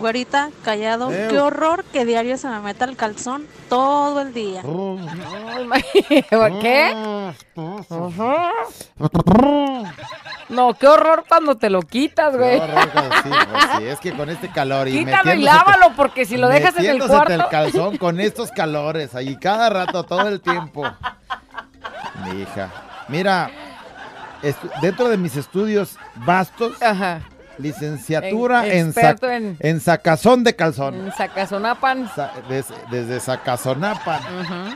Güerita, callado, Ew. qué horror que diario se me meta el calzón todo el día. ¿Por qué? No, qué horror cuando te lo quitas, Qué güey. horror, sí, pues sí, es que con este calor y Quítalo y lávalo porque si lo dejas en el cuarto. el calzón con estos calores ahí cada rato, todo el tiempo. Mi hija. Mira, dentro de mis estudios vastos, licenciatura En- en, sac- en- en sacazón de calzón. En Sacazonapan. Sa- des- desde Sacazonapan.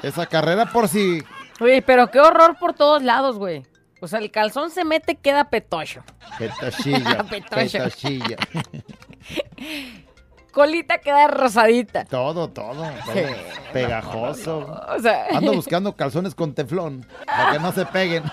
Esa carrera por si... Oye, pero qué horror por todos lados, güey. O sea, el calzón se mete, queda petocho. Petochilla. Petocho. petochilla. Colita queda rosadita. Todo, todo. todo. Sí. Pegajoso. O sea- Ando buscando calzones con teflón. Para que no se peguen.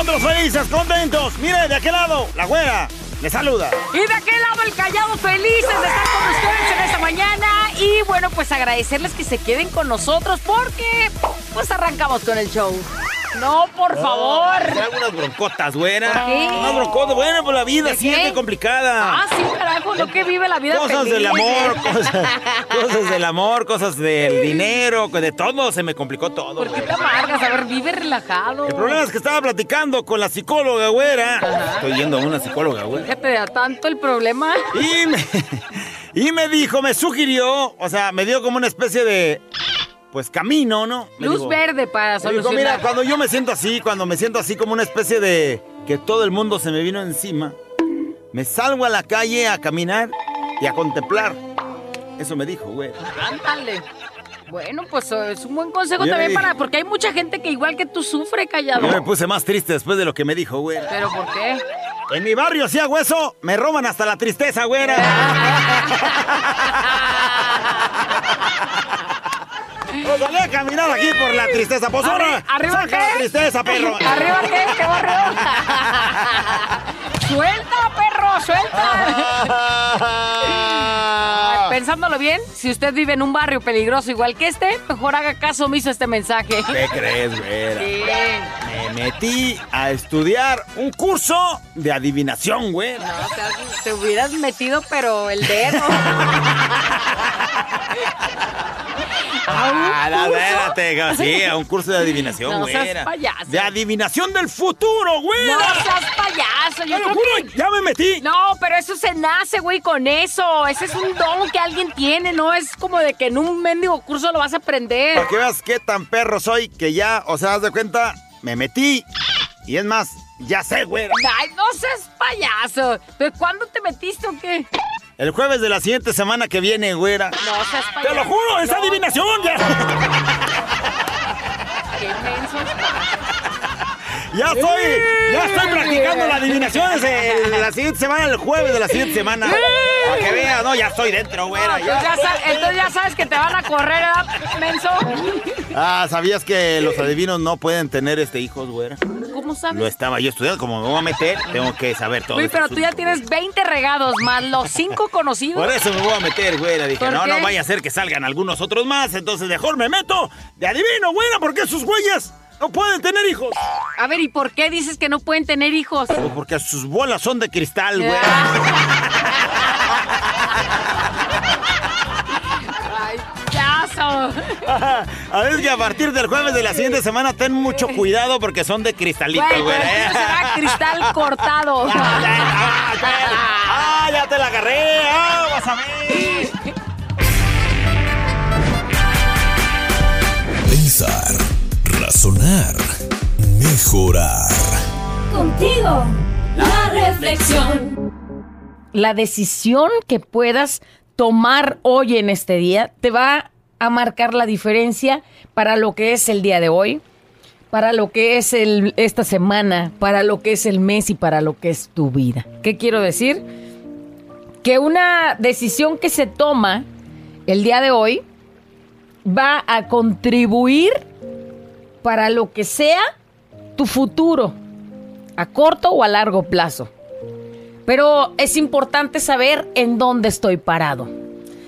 Nosotros felices, contentos. Mire, de aquel lado, la güera le saluda. Y de aquel lado el callado felices de estar con ustedes en esta mañana. Y bueno, pues agradecerles que se queden con nosotros porque pues arrancamos con el show. No, por favor. Traigo unas broncotas, güera. ¿Por qué? Unas broncotas, bueno, pues la vida ¿De siempre complicada. Ah, sí, carajo, no que vive la vida Cosas feliz. del amor, cosas, cosas del amor, cosas del dinero, de todo, se me complicó todo. ¿Por qué te amargas? A ver, vive relajado. El problema es que estaba platicando con la psicóloga, güera. Estoy yendo a una psicóloga, güera. ¿Qué te da tanto el problema? Y me, y me dijo, me sugirió, o sea, me dio como una especie de, pues, camino, ¿no? Me Luz verde para solucionar. mira, cuando yo me siento así, cuando me siento así como una especie de que todo el mundo se me vino encima, me salgo a la calle a caminar y a contemplar. Eso me dijo, güey. Ándale. Bueno, pues eh, es un buen consejo también para... Porque hay mucha gente que igual que tú sufre callado. Yo me puse más triste después de lo que me dijo, güey. ¿Pero por qué? En mi barrio, si hago eso, me roban hasta la tristeza, güera. Pues salí a caminar aquí por la tristeza. Pues ahora, Arri- ¿Arriba saca la tristeza, perro. ¿Arriba qué? ¿Qué barrio? ¡Suelta, perro! ¡Suelta! Pensándolo bien, si usted vive en un barrio peligroso igual que este, mejor haga caso omiso a este mensaje. ¿Qué crees, güera? Sí. Me metí a estudiar un curso de adivinación, güera. No, sea, te hubieras metido, pero el dedo. Ah, espérate, sí, a un curso de adivinación, No seas güera. payaso. De adivinación del futuro, güera. No seas payaso. Yo Te lo creo que- ya me metí. No, pero eso se nace, güey, con eso. Ese es un don que alguien tiene, no es como de que en un mendigo curso lo vas a aprender. Para que veas qué tan perro soy que ya, o sea, haz de cuenta, me metí. Y es más, ya sé, güera. Ay, no seas payaso. ¿Pero cuándo te metiste o qué? El jueves de la siguiente semana que viene, güera. No seas payaso. ¡Te lo juro! ¡Es No, adivinación! Ya, Qué menso estás. Ya estoy, ya estoy practicando la adivinación desde la siguiente semana, el jueves de la siguiente semana. Para que veas, no, ya estoy dentro, güera. Entonces ya, Ya. sa- entonces ya sabes que te van a correr, ¿verdad, menso? Ah, ¿sabías que los adivinos no pueden tener este hijos, güera? ¿Cómo sabes? Lo estaba yo estudiando, como me voy a meter, tengo que saber todo. Uy, este pero tú ya tienes 20 regados más los 5 conocidos. Por eso me voy a meter, güera. Dije, ¿Por no, qué? no vaya a ser que salgan algunos otros más. Entonces mejor me meto de adivino, güera, porque sus güeyes no pueden tener hijos. A ver, ¿y por qué dices que no pueden tener hijos? Pues porque sus bolas son de cristal, güera. a ver que a partir del jueves de la siguiente semana ten mucho cuidado porque son de cristalito, güey. Güey, pero será cristal cortado. ¡Ah, ya te la agarré! ¡Ah, vas a ver! Pensar, razonar, mejorar. Contigo, la reflexión. La decisión que puedas tomar hoy en este día te va a marcar la diferencia para lo que es el día de hoy, para lo que es el, esta semana, para lo que es el mes y para lo que es tu vida. ¿Qué quiero decir? Que una decisión que se toma el día de hoy va a contribuir para lo que sea tu futuro, a corto o a largo plazo. Pero es importante saber en dónde estoy parado.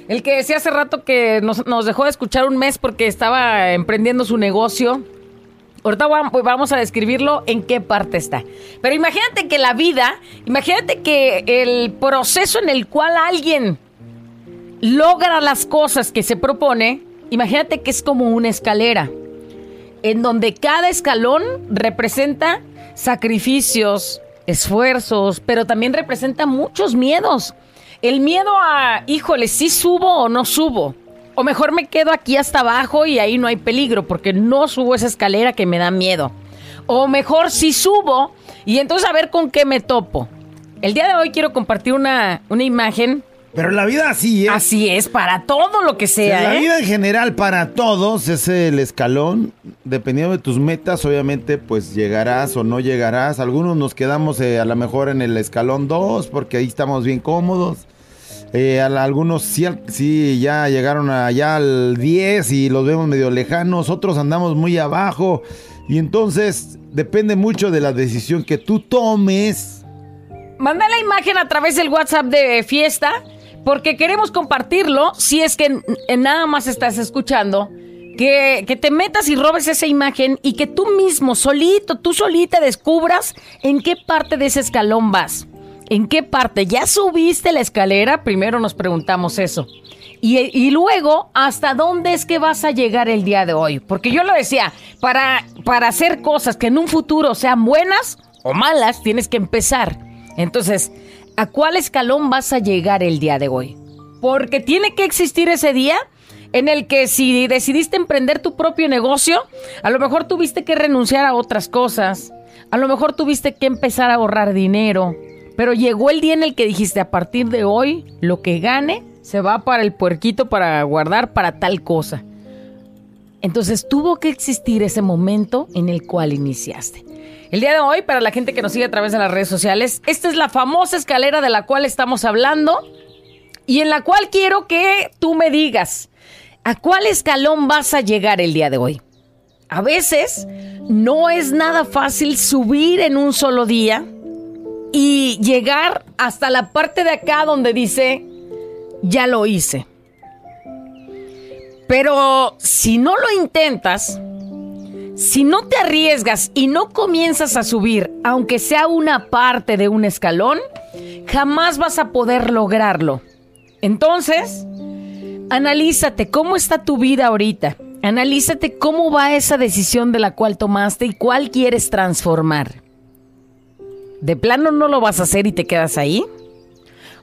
El que decía hace rato que nos, nos dejó de escuchar un mes porque estaba emprendiendo su negocio. Ahorita va- vamos a describirlo en qué parte está. Pero imagínate que la vida, imagínate que el proceso en el cual alguien logra las cosas que se propone, imagínate que es como una escalera, en donde cada escalón representa sacrificios, esfuerzos, pero también representa muchos miedos. El miedo a, híjole, si subo o no subo. O mejor me quedo aquí hasta abajo y ahí no hay peligro porque no subo esa escalera que me da miedo. O mejor si subo y entonces a ver con qué me topo. El día de hoy quiero compartir una, una imagen. Pero la vida así es. Así es, para todo lo que sea. la ¿eh? vida en general para todos es el escalón. Dependiendo de tus metas, obviamente, pues llegarás o no llegarás. Algunos nos quedamos eh, a lo mejor en el escalón 2 porque ahí estamos bien cómodos. Eh, a la- algunos sí, sí ya llegaron allá al 10 y los vemos medio lejanos. Otros andamos muy abajo. Y entonces depende mucho de la decisión que tú tomes. Manda la imagen a través del WhatsApp de fiesta porque queremos compartirlo si es que nada más estás escuchando. Que, que te metas y robes esa imagen y que tú mismo, solito, tú solita descubras en qué parte de ese escalón vas. ¿En qué parte? ¿Ya subiste la escalera? Primero nos preguntamos eso. Y, y luego, ¿hasta dónde es que vas a llegar el día de hoy? Porque yo lo decía, para, para hacer cosas que en un futuro sean buenas o malas, tienes que empezar. Entonces, ¿a cuál escalón vas a llegar el día de hoy? Porque tiene que existir ese día en el que si decidiste emprender tu propio negocio, a lo mejor tuviste que renunciar a otras cosas, a lo mejor tuviste que empezar a ahorrar dinero, pero llegó el día en el que dijiste, a partir de hoy, lo que gane se va para el puerquito para guardar para tal cosa. Entonces tuvo que existir ese momento en el cual iniciaste. El día de hoy, para la gente que nos sigue a través de las redes sociales, esta es la famosa escalera de la cual estamos hablando y en la cual quiero que tú me digas, ¿a cuál escalón vas a llegar el día de hoy? A veces no es nada fácil subir en un solo día y llegar hasta la parte de acá donde dice, ya lo hice. Pero si no lo intentas, si no te arriesgas y no comienzas a subir, aunque sea una parte de un escalón, jamás vas a poder lograrlo. Entonces, analízate cómo está tu vida ahorita. Analízate cómo va esa decisión de la cual tomaste y cuál quieres transformar. ¿De plano no lo vas a hacer y te quedas ahí?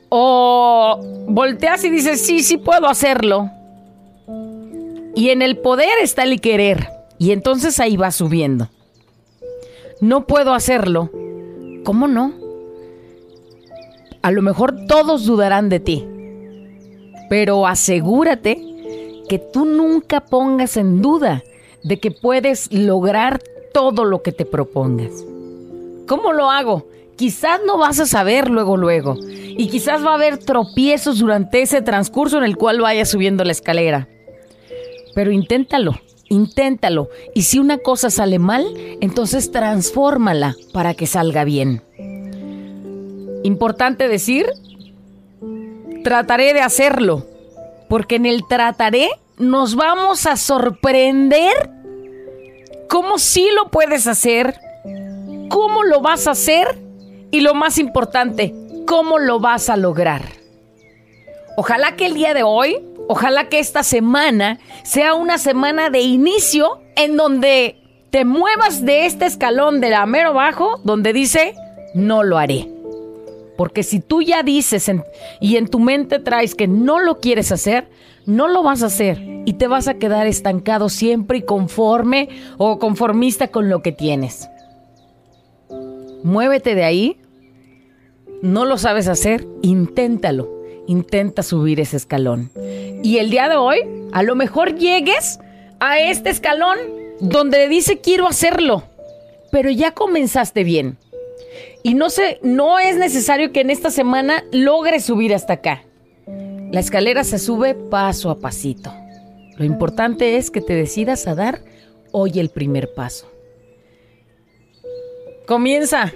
¿O volteas y dices, sí, sí puedo hacerlo? Y en el poder está el querer. Y entonces ahí va subiendo. No puedo hacerlo. ¿Cómo no? A lo mejor todos dudarán de ti. Pero asegúrate que tú nunca pongas en duda de que puedes lograr todo lo que te propongas. ¿Cómo lo hago? Quizás no vas a saber luego, luego. Y quizás va a haber tropiezos durante ese transcurso en el cual vayas subiendo la escalera. Pero inténtalo, inténtalo. Y si una cosa sale mal, entonces transfórmala para que salga bien. Importante decir, trataré de hacerlo. Porque en el trataré nos vamos a sorprender cómo sí lo puedes hacer, cómo lo vas a hacer y lo más importante, cómo lo vas a lograr. Ojalá que el día de hoy Ojalá que esta semana sea una semana de inicio en donde te muevas de este escalón de la mero bajo, donde dice, no lo haré. Porque si tú ya dices y en tu mente traes que no lo quieres hacer, no lo vas a hacer y te vas a quedar estancado siempre y conforme o conformista con lo que tienes. Muévete de ahí. No lo sabes hacer, inténtalo. Intenta subir ese escalón. Y el día de hoy, a lo mejor llegues a este escalón donde dice quiero hacerlo, pero ya comenzaste bien. Y no sé, no es necesario que en esta semana logres subir hasta acá. La escalera se sube paso a pasito. Lo importante es que te decidas a dar hoy el primer paso. Comienza.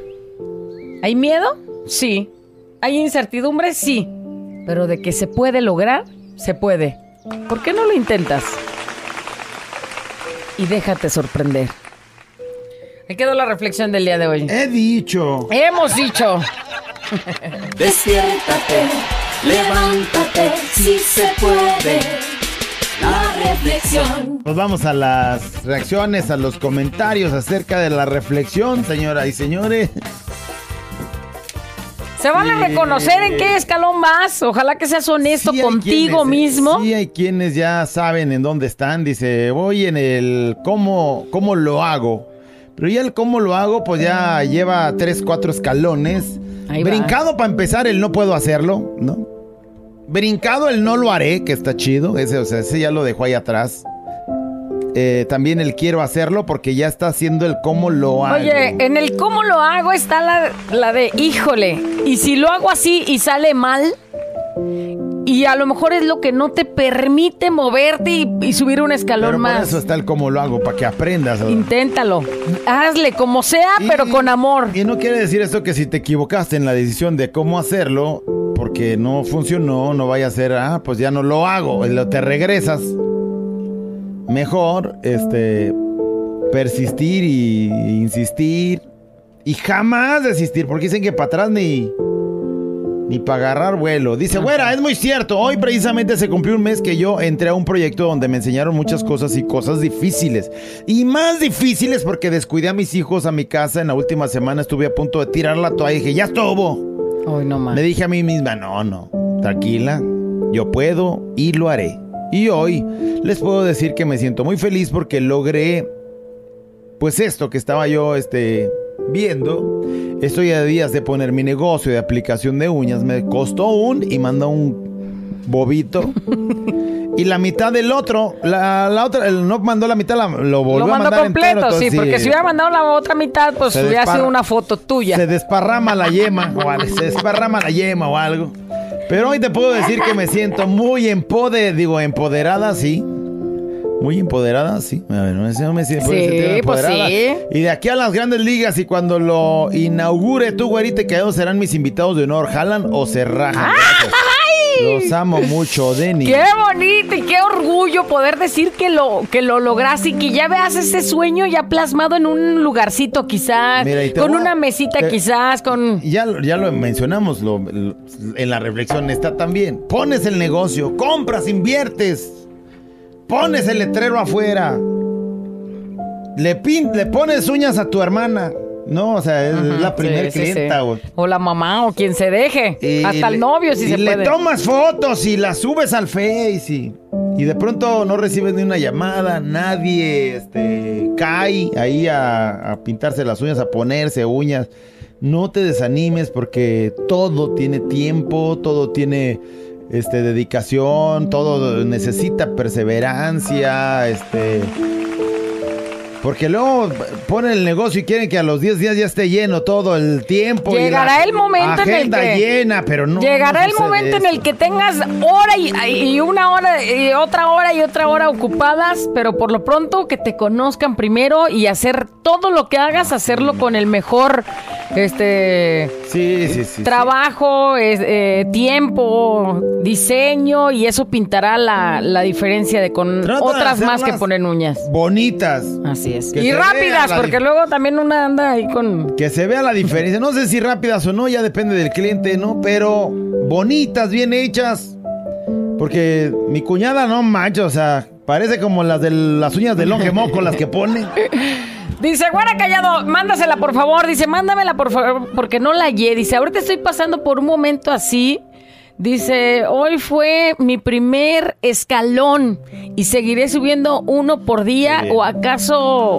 ¿Hay miedo? Sí. ¿Hay incertidumbre? Sí. Pero de que se puede lograr, se puede. ¿Por qué no lo intentas? Y déjate sorprender. Ahí quedó la reflexión del día de hoy. He dicho. Hemos dicho. Despiértate, levántate, si se puede. La reflexión. Nos vamos a las reacciones, a los comentarios acerca de la reflexión, señoras y señores. Se van a reconocer en qué escalón vas. Ojalá que seas honesto contigo quienes, mismo. Sí, hay quienes ya saben en dónde están. Dice, voy en el cómo, cómo lo hago. Pero ya el cómo lo hago, pues ya lleva tres, cuatro escalones. Ahí Brincado para empezar el no puedo hacerlo, ¿no? Brincado el no lo haré, que está chido. Ese, o sea, ese ya lo dejó ahí atrás. Eh, también el quiero hacerlo porque ya está haciendo el cómo lo hago. Oye, en el cómo lo hago está la, la de híjole. Y si lo hago así y sale mal, y a lo mejor es lo que no te permite moverte y, y subir un escalón Pero por más. eso está el cómo lo hago, para que aprendas. Inténtalo. Hazle como sea, Y- pero con amor. Y no quiere decir esto que si te equivocaste en la decisión de cómo hacerlo, porque no funcionó, no vaya a ser, ah, pues ya no lo hago, lo- te regresas. Mejor, este, persistir y insistir y jamás desistir, porque dicen que para atrás ni, ni para agarrar vuelo. Dice, güera, es muy cierto, hoy precisamente se cumplió un mes que yo entré a un proyecto donde me enseñaron muchas cosas y cosas difíciles. Y más difíciles porque descuidé a mis hijos a mi casa. En la última semana estuve a punto de tirar la toalla y dije, ya estuvo. Hoy no más. Dije a mí misma, no, no, tranquila, yo puedo y lo haré. Y hoy les puedo decir que me siento muy feliz porque logré, pues esto que estaba yo, este, viendo. Estoy a días de poner mi negocio de aplicación de uñas. Me costó un y mandó un bobito. Y la mitad del otro, la, la otra, el no mandó la mitad, la- lo volvió Lo a mandar completo, entero, sí, entonces, porque si hubiera mandado la otra mitad, pues Se hubiera sido una foto tuya. se desparrama la yema o se desparrama la yema o algo. Pero hoy te puedo decir que me siento muy empode, digo, empoderada, sí. Muy empoderada, sí. A ver, no me siento Sí, puedo sentir pues empoderada. sí. Y de aquí a las grandes ligas y cuando lo inaugure tú, güerita, que ellos serán mis invitados de honor. ¿Jalan o se rajan? Los amo mucho, Denny. Qué bonito y qué orgullo poder decir que lo que lo lograste y que ya veas ese sueño ya plasmado en un lugarcito quizás, Mira, con voy una mesita te- quizás, con Ya, lo- ya lo mencionamos lo- lo- en la reflexión, está también. Pones el negocio, compras, inviertes, pones el letrero afuera, le, pin, le pones uñas a tu hermana. No, o sea, es la Sí, primer sí, clienta, sí. O la mamá o quien se deje. Y Hasta le- el novio si y se le puede. tomas fotos y las subes al Face y, y de pronto no recibes ni una llamada, nadie este, cae ahí a, a pintarse las uñas, a ponerse uñas. No te desanimes porque todo tiene tiempo, todo tiene este, dedicación, todo necesita perseverancia, este... Porque luego ponen el negocio y quieren que a los 10 días ya esté lleno todo el tiempo. Llegará el momento en el que- llena, pero no. Llegará no el momento en el que tengas hora y, y una hora y otra hora y otra hora ocupadas, pero por lo pronto que te conozcan primero y hacer todo lo que hagas, hacerlo con el mejor este Sí, sí, sí. sí. trabajo, es- eh, tiempo, diseño y eso pintará la, la diferencia de con Trata de otras más que ponen uñas. Bonitas. Así es. Que y rápidas, porque luego también una anda ahí con... Que se vea la diferencia. No sé si rápidas o no, ya depende del cliente, ¿no? Pero bonitas, bien hechas. Porque mi cuñada no mancha, o sea, parece como las de las uñas de longe moco las que pone. Dice, Guara Callado, mándasela por favor. Dice, mándamela por favor, porque no la hallé. Dice, ahorita estoy pasando por un momento así. Dice, hoy fue mi primer escalón y seguiré subiendo uno por día o acaso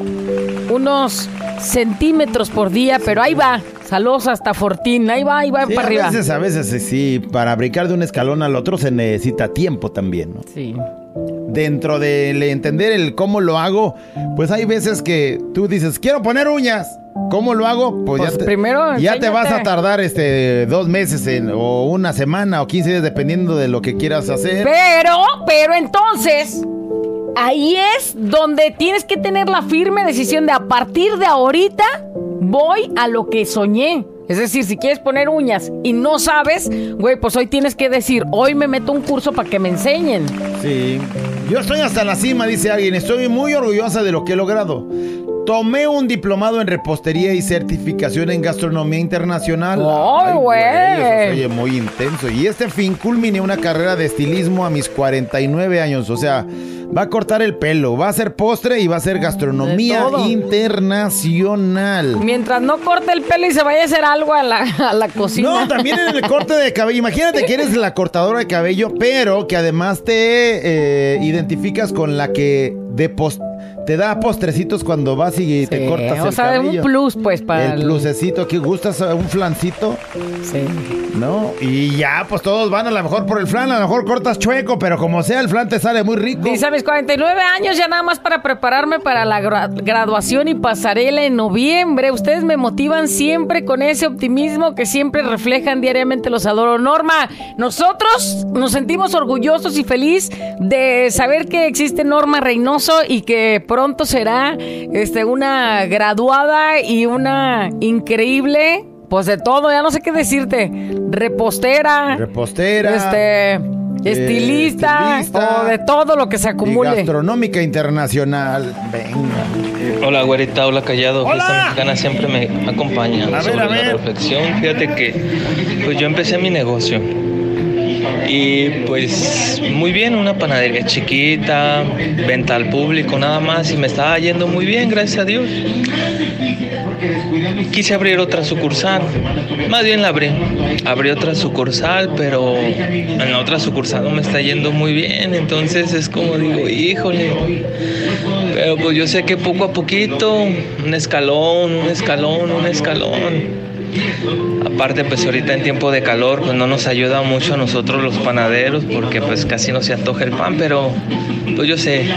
unos centímetros por día, pero ahí va. Saludos hasta Fortín, ahí va, ahí va Sí, para a arriba. veces, a veces sí, para brincar de un escalón al otro se necesita tiempo también, ¿no? Sí. Dentro del entender el cómo lo hago, pues hay veces que tú dices, quiero poner uñas. ¿Cómo lo hago? Pues, Pues ya te, primero ya te vas a tardar este dos meses en- o una semana o 15 días dependiendo de lo que quieras hacer. Pero, pero entonces, ahí es donde tienes que tener la firme decisión de a partir de ahorita voy a lo que soñé. Es decir, si quieres poner uñas y no sabes, güey, pues hoy tienes que decir, hoy me meto un curso para que me enseñen. Sí. Yo estoy hasta la cima, dice alguien. Estoy muy orgullosa de lo que he logrado. Tomé un diplomado en repostería y certificación en gastronomía internacional. ¡Ay, güey! oye muy intenso. Y este fin culminé una carrera de estilismo a mis 49 años. O sea, va a cortar el pelo, va a hacer postre y va a hacer gastronomía internacional. Mientras no corte el pelo y se vaya a hacer algo a la, a la cocina. No, también en el corte de cabello. Imagínate que eres la cortadora de cabello, pero que además te eh, identificas con la que de pos- te da postrecitos cuando vas y te cortas o el sea, cabello. un plus, pues, para El plusecito, que gustas eh, un flancito, Sí. ¿no? Y ya, pues todos van a lo mejor por el flan, a lo mejor cortas chueco, pero como sea, el flan te sale muy rico. Dice a mis 49 años ya nada más para prepararme para la gra- graduación y pasarela en noviembre. Ustedes me motivan siempre con ese optimismo que siempre reflejan diariamente. Los adoro. Norma, nosotros nos sentimos orgullosos y feliz de saber que existe Norma Reynoso y que pronto será este, una graduada y una increíble, pues de todo, ya no sé qué decirte, repostera. Repostera. Este, estilista, estilista. o de todo lo que se y acumule. gastronómica internacional. Venga. Hola, güerita, hola, callado. Hola. Fiesta mexicana siempre me acompaña A ver, sobre a la ver. reflexión. Fíjate que pues yo empecé mi negocio. Y pues muy bien, una panadería chiquita, venta al público nada más y me estaba yendo muy bien, gracias a Dios. Quise abrir otra sucursal, más bien la abrí. Abrí otra sucursal, pero en la otra sucursal no me está yendo muy bien, entonces es como digo, híjole. Pero pues yo sé que poco a poquito, un escalón, un escalón, un escalón. Aparte, pues ahorita en tiempo de calor, pues no nos ayuda mucho a nosotros los panaderos, porque pues casi no se antoja el pan, pero pues yo sé,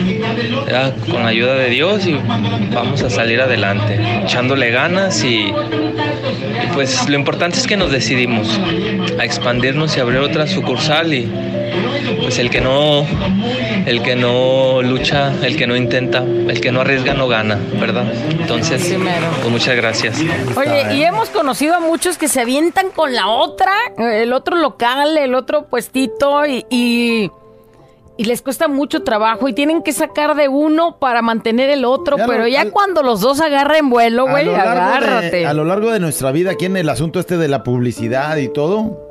con la ayuda de Dios y vamos a salir adelante, echándole ganas y, y, pues lo importante es que nos decidimos a expandirnos y abrir otra sucursal y pues el que no, el que no lucha, el que no intenta, el que no arriesga no gana, ¿verdad? Entonces, pues muchas gracias. Oye, y hemos conocido a muchos que se avientan con la otra, el otro local, el otro puestito, y, y, y les cuesta mucho trabajo y tienen que sacar de uno para mantener el otro, Ya lo- pero ya al- cuando los dos agarren vuelo, güey, de- agárrate. a lo largo de nuestra vida, aquí en el asunto este de la publicidad y todo,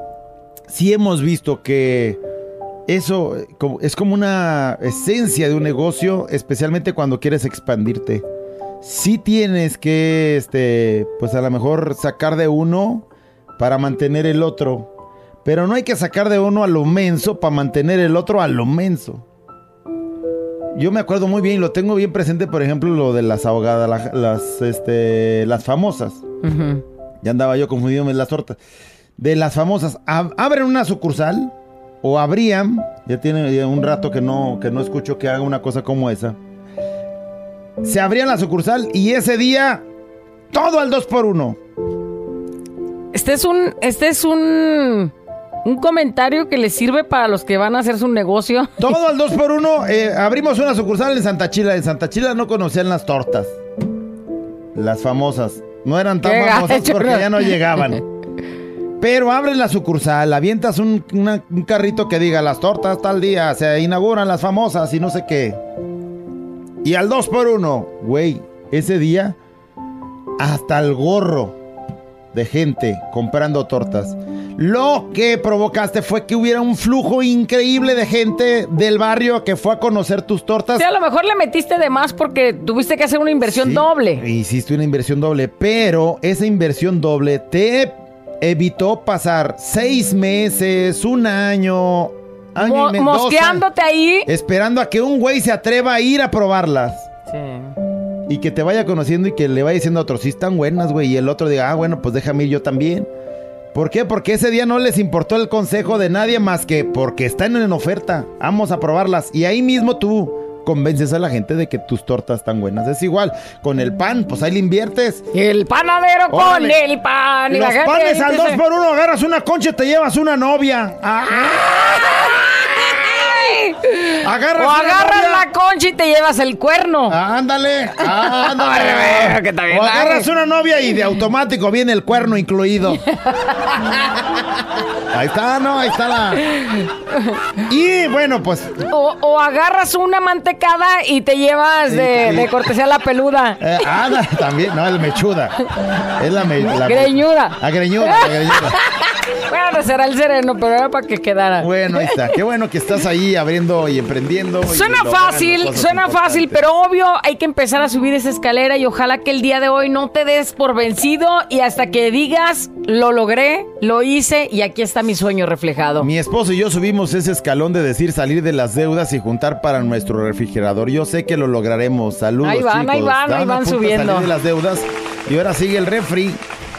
sí hemos visto que eso eh, es como una esencia de un negocio, especialmente cuando quieres expandirte. Sí tienes que, este, pues a lo mejor sacar de uno para mantener el otro. Pero no hay que sacar de uno a lo menso para mantener el otro a lo menso. Yo me acuerdo muy bien, y lo tengo bien presente, por ejemplo, lo de las ahogadas, la- las, este, las famosas. Ya andaba yo confundiéndome las tortas. De las famosas, ab- abren una sucursal o abrían, ya tiene un rato que no, que no escucho que haga una cosa como esa. Se abría la sucursal y ese día todo al 2 por 1 Este es un, este es un, un comentario que les sirve para los que van a hacer su negocio. Todo al 2 por 1 abrimos una sucursal en Santa Chila. En Santa Chila no conocían las tortas. Las famosas. No eran tan famosas porque ya no llegaban. Pero abres la sucursal, avientas un, una- un carrito que diga las tortas tal día, se inauguran las famosas y no sé qué. Y al 2 por 1 güey, ese día hasta el gorro de gente comprando tortas. Lo que provocaste fue que hubiera un flujo increíble de gente del barrio que fue a conocer tus tortas. Sí, a lo mejor le metiste de más porque tuviste que hacer una inversión Sí, doble. Hiciste una inversión doble, pero esa inversión doble te evitó pasar seis meses, un año, año Mo- y medio, dos mosqueándote ahí. esperando a que un güey se atreva a ir a probarlas. Sí. Y que te vaya conociendo y que le vaya diciendo a otros, sí están buenas, güey. Y el otro diga, ah, bueno, pues déjame ir yo también. ¿Por qué? Porque ese día no les importó el consejo de nadie más que porque están en oferta. Vamos a probarlas. Y ahí mismo tú convences a la gente de que tus tortas están buenas. Es igual, con el pan, pues ahí le inviertes. El panadero con el pan. y Los panes al dos por uno, agarras una concha y te llevas una novia. Ah, O agarras novia. la concha y te llevas el cuerno. Ándale, Ay, ándale. que también o agarras una novia y de automático viene el cuerno incluido. Ahí está, no, ahí está la. Y bueno, pues. O, o agarras una mantecada y te llevas de, Sí. de cortesía la peluda. eh, ah, también, no, el mechuda. Es la, me, la Greñuda. La greñuda, la greñuda. Bueno, será el sereno, pero era para que quedara. Bueno, ahí está. Qué bueno que estás ahí abriendo y emprendiendo. y Suena fácil, suena fácil, pero obvio hay que empezar a subir esa escalera y ojalá que el día de hoy no te des por vencido y hasta que digas, lo logré, lo hice y aquí está mi sueño reflejado. Mi esposo y yo subimos ese escalón de decir salir de las deudas y juntar para nuestro refrigerador. Yo sé que lo lograremos. Saludos, Ahí van, chicos. ahí van, ahí van subiendo. Salir de las deudas y ahora sigue el refri.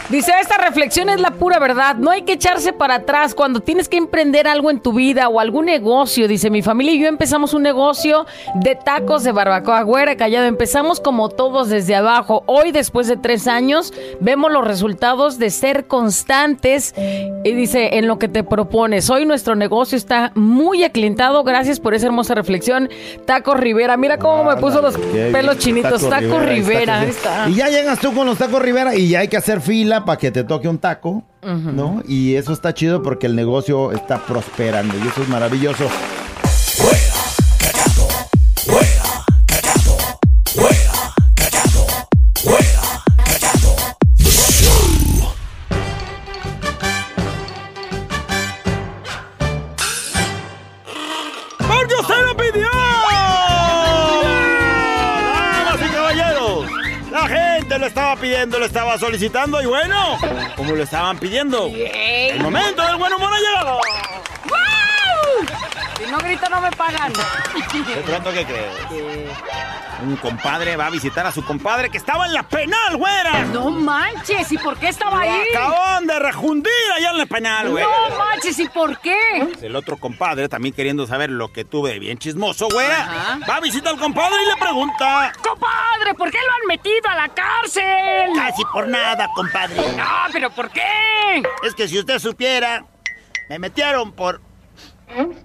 Dice, esta reflexión es la pura verdad. No hay que echarse para atrás cuando tienes que emprender algo en tu vida o algún negocio. Dice, mi familia y yo empezamos un negocio de tacos de barbacoa. Güera, callado. Empezamos como todos desde abajo. Hoy, después de tres años, vemos los resultados de ser constantes. Y dice, en lo que te propones. Hoy nuestro negocio está muy aclientado. Gracias por esa hermosa reflexión. Tacos Rivera. Mira cómo me puso los pelos chinitos. Taco, ahí está, Rivera. Ahí Tacos está. Y ya llegas tú con los tacos Rivera y ya hay que hacer fila para que te toque un taco, ¿no? Y eso está chido porque el negocio está prosperando y eso es maravilloso. Estaba pidiendo, lo estaba solicitando y bueno, como lo estaban pidiendo, el momento del buen humor ha llegado. Si no grito, no me pagan. ¿De pronto qué crees? Un compadre va a visitar a su compadre que estaba en la penal, güera. No manches, ¿y por qué estaba ahí? acaban de rejundir allá en la penal, güey. No manches, ¿y por qué? El otro compadre, también queriendo saber lo que tuve de bien chismoso, güera, Ajá. va a visitar al compadre y le pregunta. Compadre, ¿por qué lo han metido a la cárcel? Casi por nada, compadre. No, pero ¿por qué? Es que si usted supiera, me metieron por.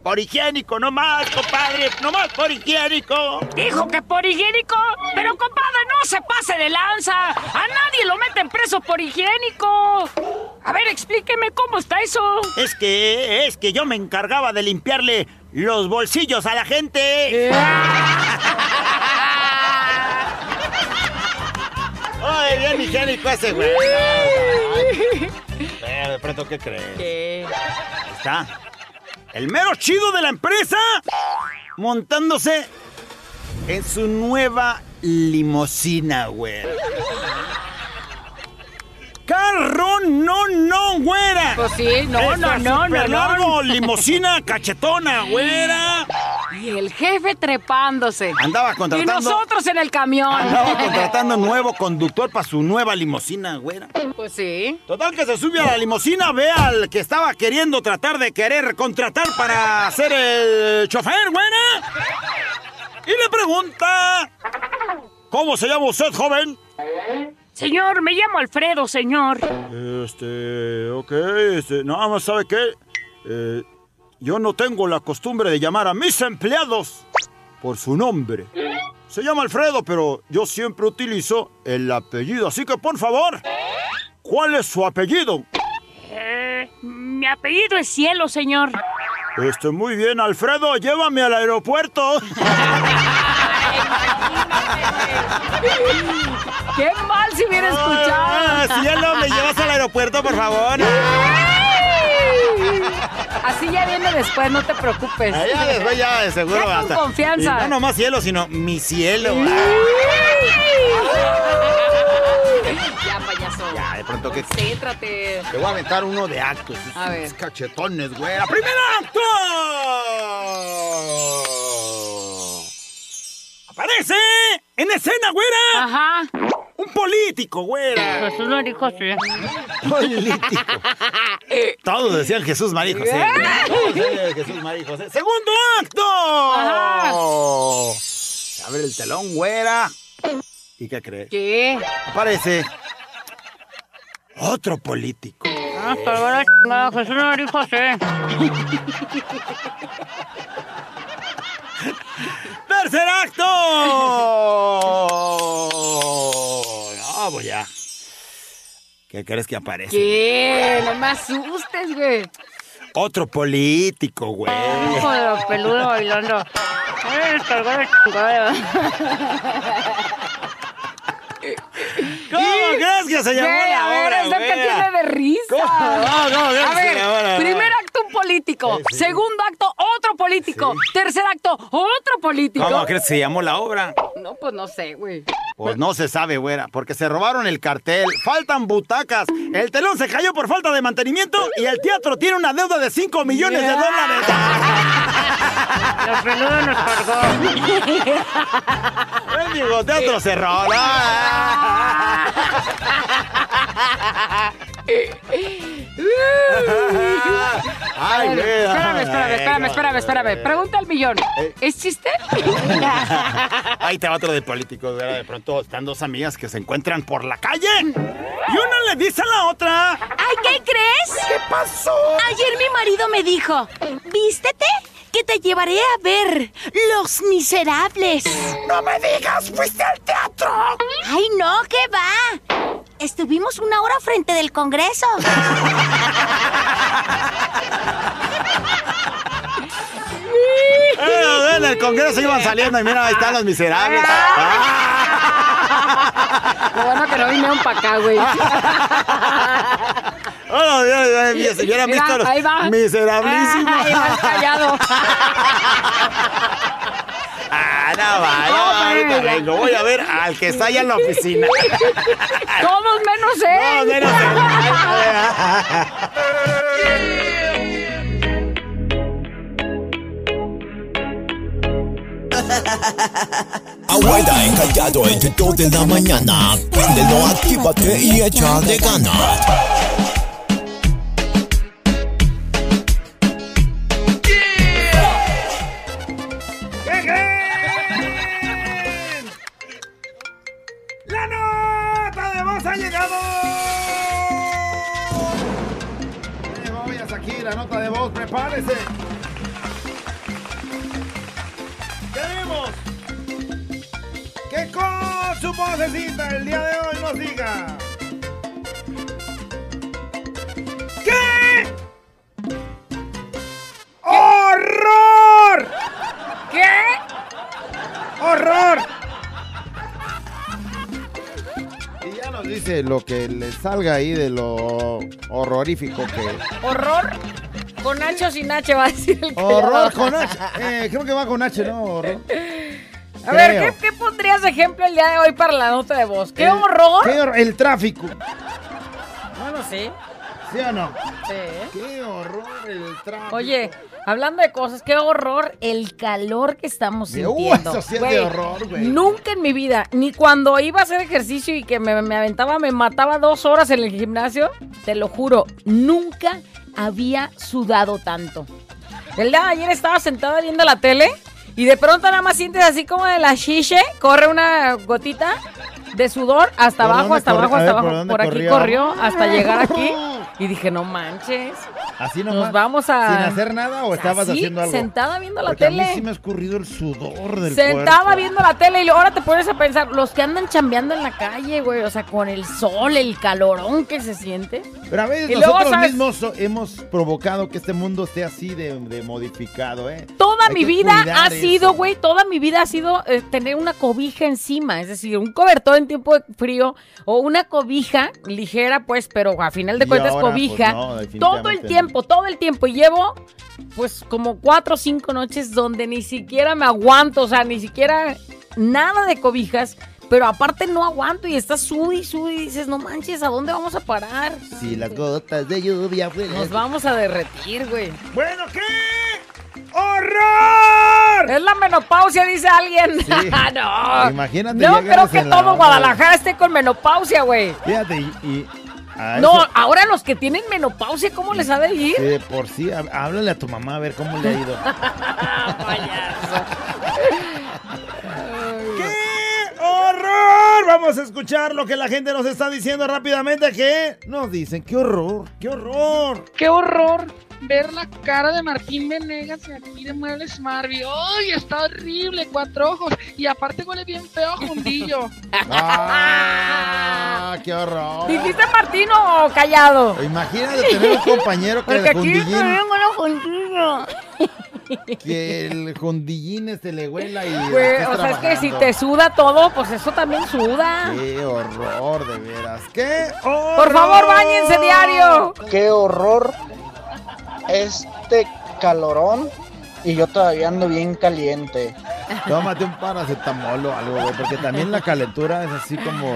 Por higiénico, no más, compadre, no más por higiénico. Dijo que por higiénico. Pero compadre, no se pase de lanza. A nadie lo meten preso por higiénico. A ver, explíqueme cómo está eso. Es que, es que yo me encargaba de limpiarle los bolsillos a la gente. Ay, bien higiénico ese, güey. Pero de pronto, ¿qué crees? Ahí está. El mero chido de la empresa montándose en su nueva limusina, güey. Carro, no, no, güera. Pues sí, no, no, no, no, largo, limusina cachetona, güera. Y el jefe trepándose. Andaba Y contratando. nosotros en el camión. Andaba contratando nuevo conductor para su nueva limusina, güera. Pues sí. Total que se sube a la limusina, ve al que estaba queriendo tratar de querer contratar para ser el chofer, güera. Y le pregunta, ¿cómo se llama usted, joven? Señor, me llamo Alfredo, señor. Este, ok, este, nada más sabe qué, Eh, yo no tengo la costumbre de llamar a mis empleados por su nombre. Se llama Alfredo, pero yo siempre utilizo el apellido, así que por favor, ¿cuál es su apellido? Eh, mi apellido es Cielo, señor. Este, muy bien, Alfredo, llévame al aeropuerto. ¡Qué mal si hubiera escuchado! Ah, cielo, me llevas al aeropuerto, por favor. Así ya viene después, no te preocupes. Ah, ya después ya de seguro Ya con hasta- confianza. y no nomás cielo, sino mi cielo. Ya, payaso. Ya, de pronto que Céntrate. te voy a aventar uno de actos. A ver. Cachetones, güera. ¡Primer acto! Aparece en escena, güera. Ajá. Un político, güera. Jesús dijo así. Político. Todos decían Jesús, María José. Todos decían Jesús, María José. ¡Segundo acto! Se abre el telón, güera. ¿Y qué crees? ¿Qué? Aparece otro político. Ah, pero Jesús dijo así. ¡Tercer acto! No, pues ya. ¿Qué crees que aparece? ¿Qué? No me asustes, güey. Otro político, güey. Hijo de los peludos bailando. ¿Cómo crees que se llamó Güey, la hora, güera? tiene de risa. ¿Cómo? No, no, no, a ver, ahora, político, Sí, sí. segundo acto otro político, tercer acto otro político. ¿Cómo crees que se llamó la obra? No, pues no sé, güey. Pues no se sabe, güera, porque se robaron el cartel, faltan butacas, el telón se cayó por falta de mantenimiento y el teatro tiene una deuda de 5 millones de dólares. Los peludos nos cargó. Mendigo teatro cerró. ¿no? Ay. Espérame, espérame, espérame, espérame, espérame. Pregunta al millón. ¿Es chiste? Ahí te va otro de políticos. De pronto están dos amigas que se encuentran por la calle y una le dice a la otra. Ay, ¿qué crees? ¿Qué pasó? Ayer mi marido me dijo, vístete, que te llevaré a ver Los Miserables. ¡No me digas! ¡Fuiste al teatro! Ay, no, ¿qué va? Estuvimos una hora frente del Congreso. Eh, en el Congreso iban saliendo y mira, ahí están los miserables. Lo bueno que no vinieron para acá, güey. Bueno, ya, ya, si hubieran visto los miserablísimos. Ah, ahí va callado. Ah, no va, no No. Voy a ver al que está allá en la oficina. Todos menos No, él. menos Abuela encallado entre 2 de la mañana. Préndelo, actívate y échale ganas. Ha llegado! Voy a aquí la nota de voz, prepárese. Queremos que con su vocecita el día de hoy nos diga. ¿Qué? ¡Horror! ¿Qué? ¡Horror! Nos dice lo que le salga ahí de lo horrorífico que. ¿Horror? Con H o sin H va a decir el que Horror con H. Eh, creo que va con H, ¿no? Horror. A ver. ¿qué, qué pondrías de ejemplo el día de hoy para la nota de voz? ¿Qué El- horror? ¿Qué el tráfico. Bueno, sí. ¿Sí o no? Sí. Qué horror el tráfico. Oye, hablando de cosas, qué horror el calor que estamos Uh, sintiendo. eso sí es Güey, de horror, güey. Nunca en mi vida, ni cuando iba a hacer ejercicio y que me, me aventaba, me mataba dos horas en el gimnasio, te lo juro, nunca había sudado tanto. El día de ayer estaba sentada viendo la tele y de pronto nada más sientes así como de la chiche, corre una gotita de sudor hasta ¿Por abajo, hasta abajo, hasta ver, ¿por abajo. Por aquí corrió? hasta llegar aquí y dije, no manches. Así nomás. Nos vamos a... ¿Sin hacer nada o estabas Así, haciendo algo? sentada viendo la Porque tele. a mí sí me ha escurrido el sudor del Sentada cuerpo. viendo la tele y ahora te pones a pensar, los que andan chambeando en la calle, güey, o sea, con el sol, el calorón que se siente. Pero a veces Y nosotros mismos so- hemos provocado que este mundo esté así de, de modificado, ¿eh? Toda Hay mi vida ha eso. sido, güey, toda mi vida ha sido eh, tener una cobija encima, es decir, un cobertor en tiempo de frío o una cobija ligera, pues, pero a final de cuentas ahora, pues, cobija. no, Todo el tiempo todo el tiempo. Y llevo, pues, como cuatro o cinco noches donde ni siquiera me aguanto, o sea, ni siquiera nada de cobijas. Pero aparte no aguanto y estás sudi y sudi y dices, no manches, ¿a dónde vamos a parar? Si las gotas de lluvia fueron... Nos vamos a derretir, güey. Bueno, ¿qué? ¡Horror! Es la menopausia, dice alguien. Sí. no. Imagínate, No creo que la todo. Guadalajara esté con menopausia, güey. Fíjate, y... y a No, eso- ahora los que tienen menopausia, ¿cómo les ha de ir? Sí, de por sí, há- háblale a tu mamá a ver cómo le ha ido. ¡Qué horror! Vamos a escuchar lo que la gente nos está diciendo rápidamente. ¿Qué? Nos dicen, qué horror, qué horror. ¡Qué horror! Ver la cara de Martín Venegas y aquí de Muebles Marvi. ¡Ay, está horrible! Cuatro ojos. Y aparte huele bien feo a jundillo. ¡Ah! ¡Qué horror! ¿Dijiste Martín o callado? Imagínate tener un compañero que Porque el aquí los juntillos. que el jundillín este le huela y estés o sea, es que si te suda todo, pues eso también suda. ¡Qué horror, de veras! ¡Qué horror! Por favor, bañense diario. Qué horror este calorón y yo todavía ando bien caliente. Tómate un paracetamol o algo, güey, porque también la calentura es así como...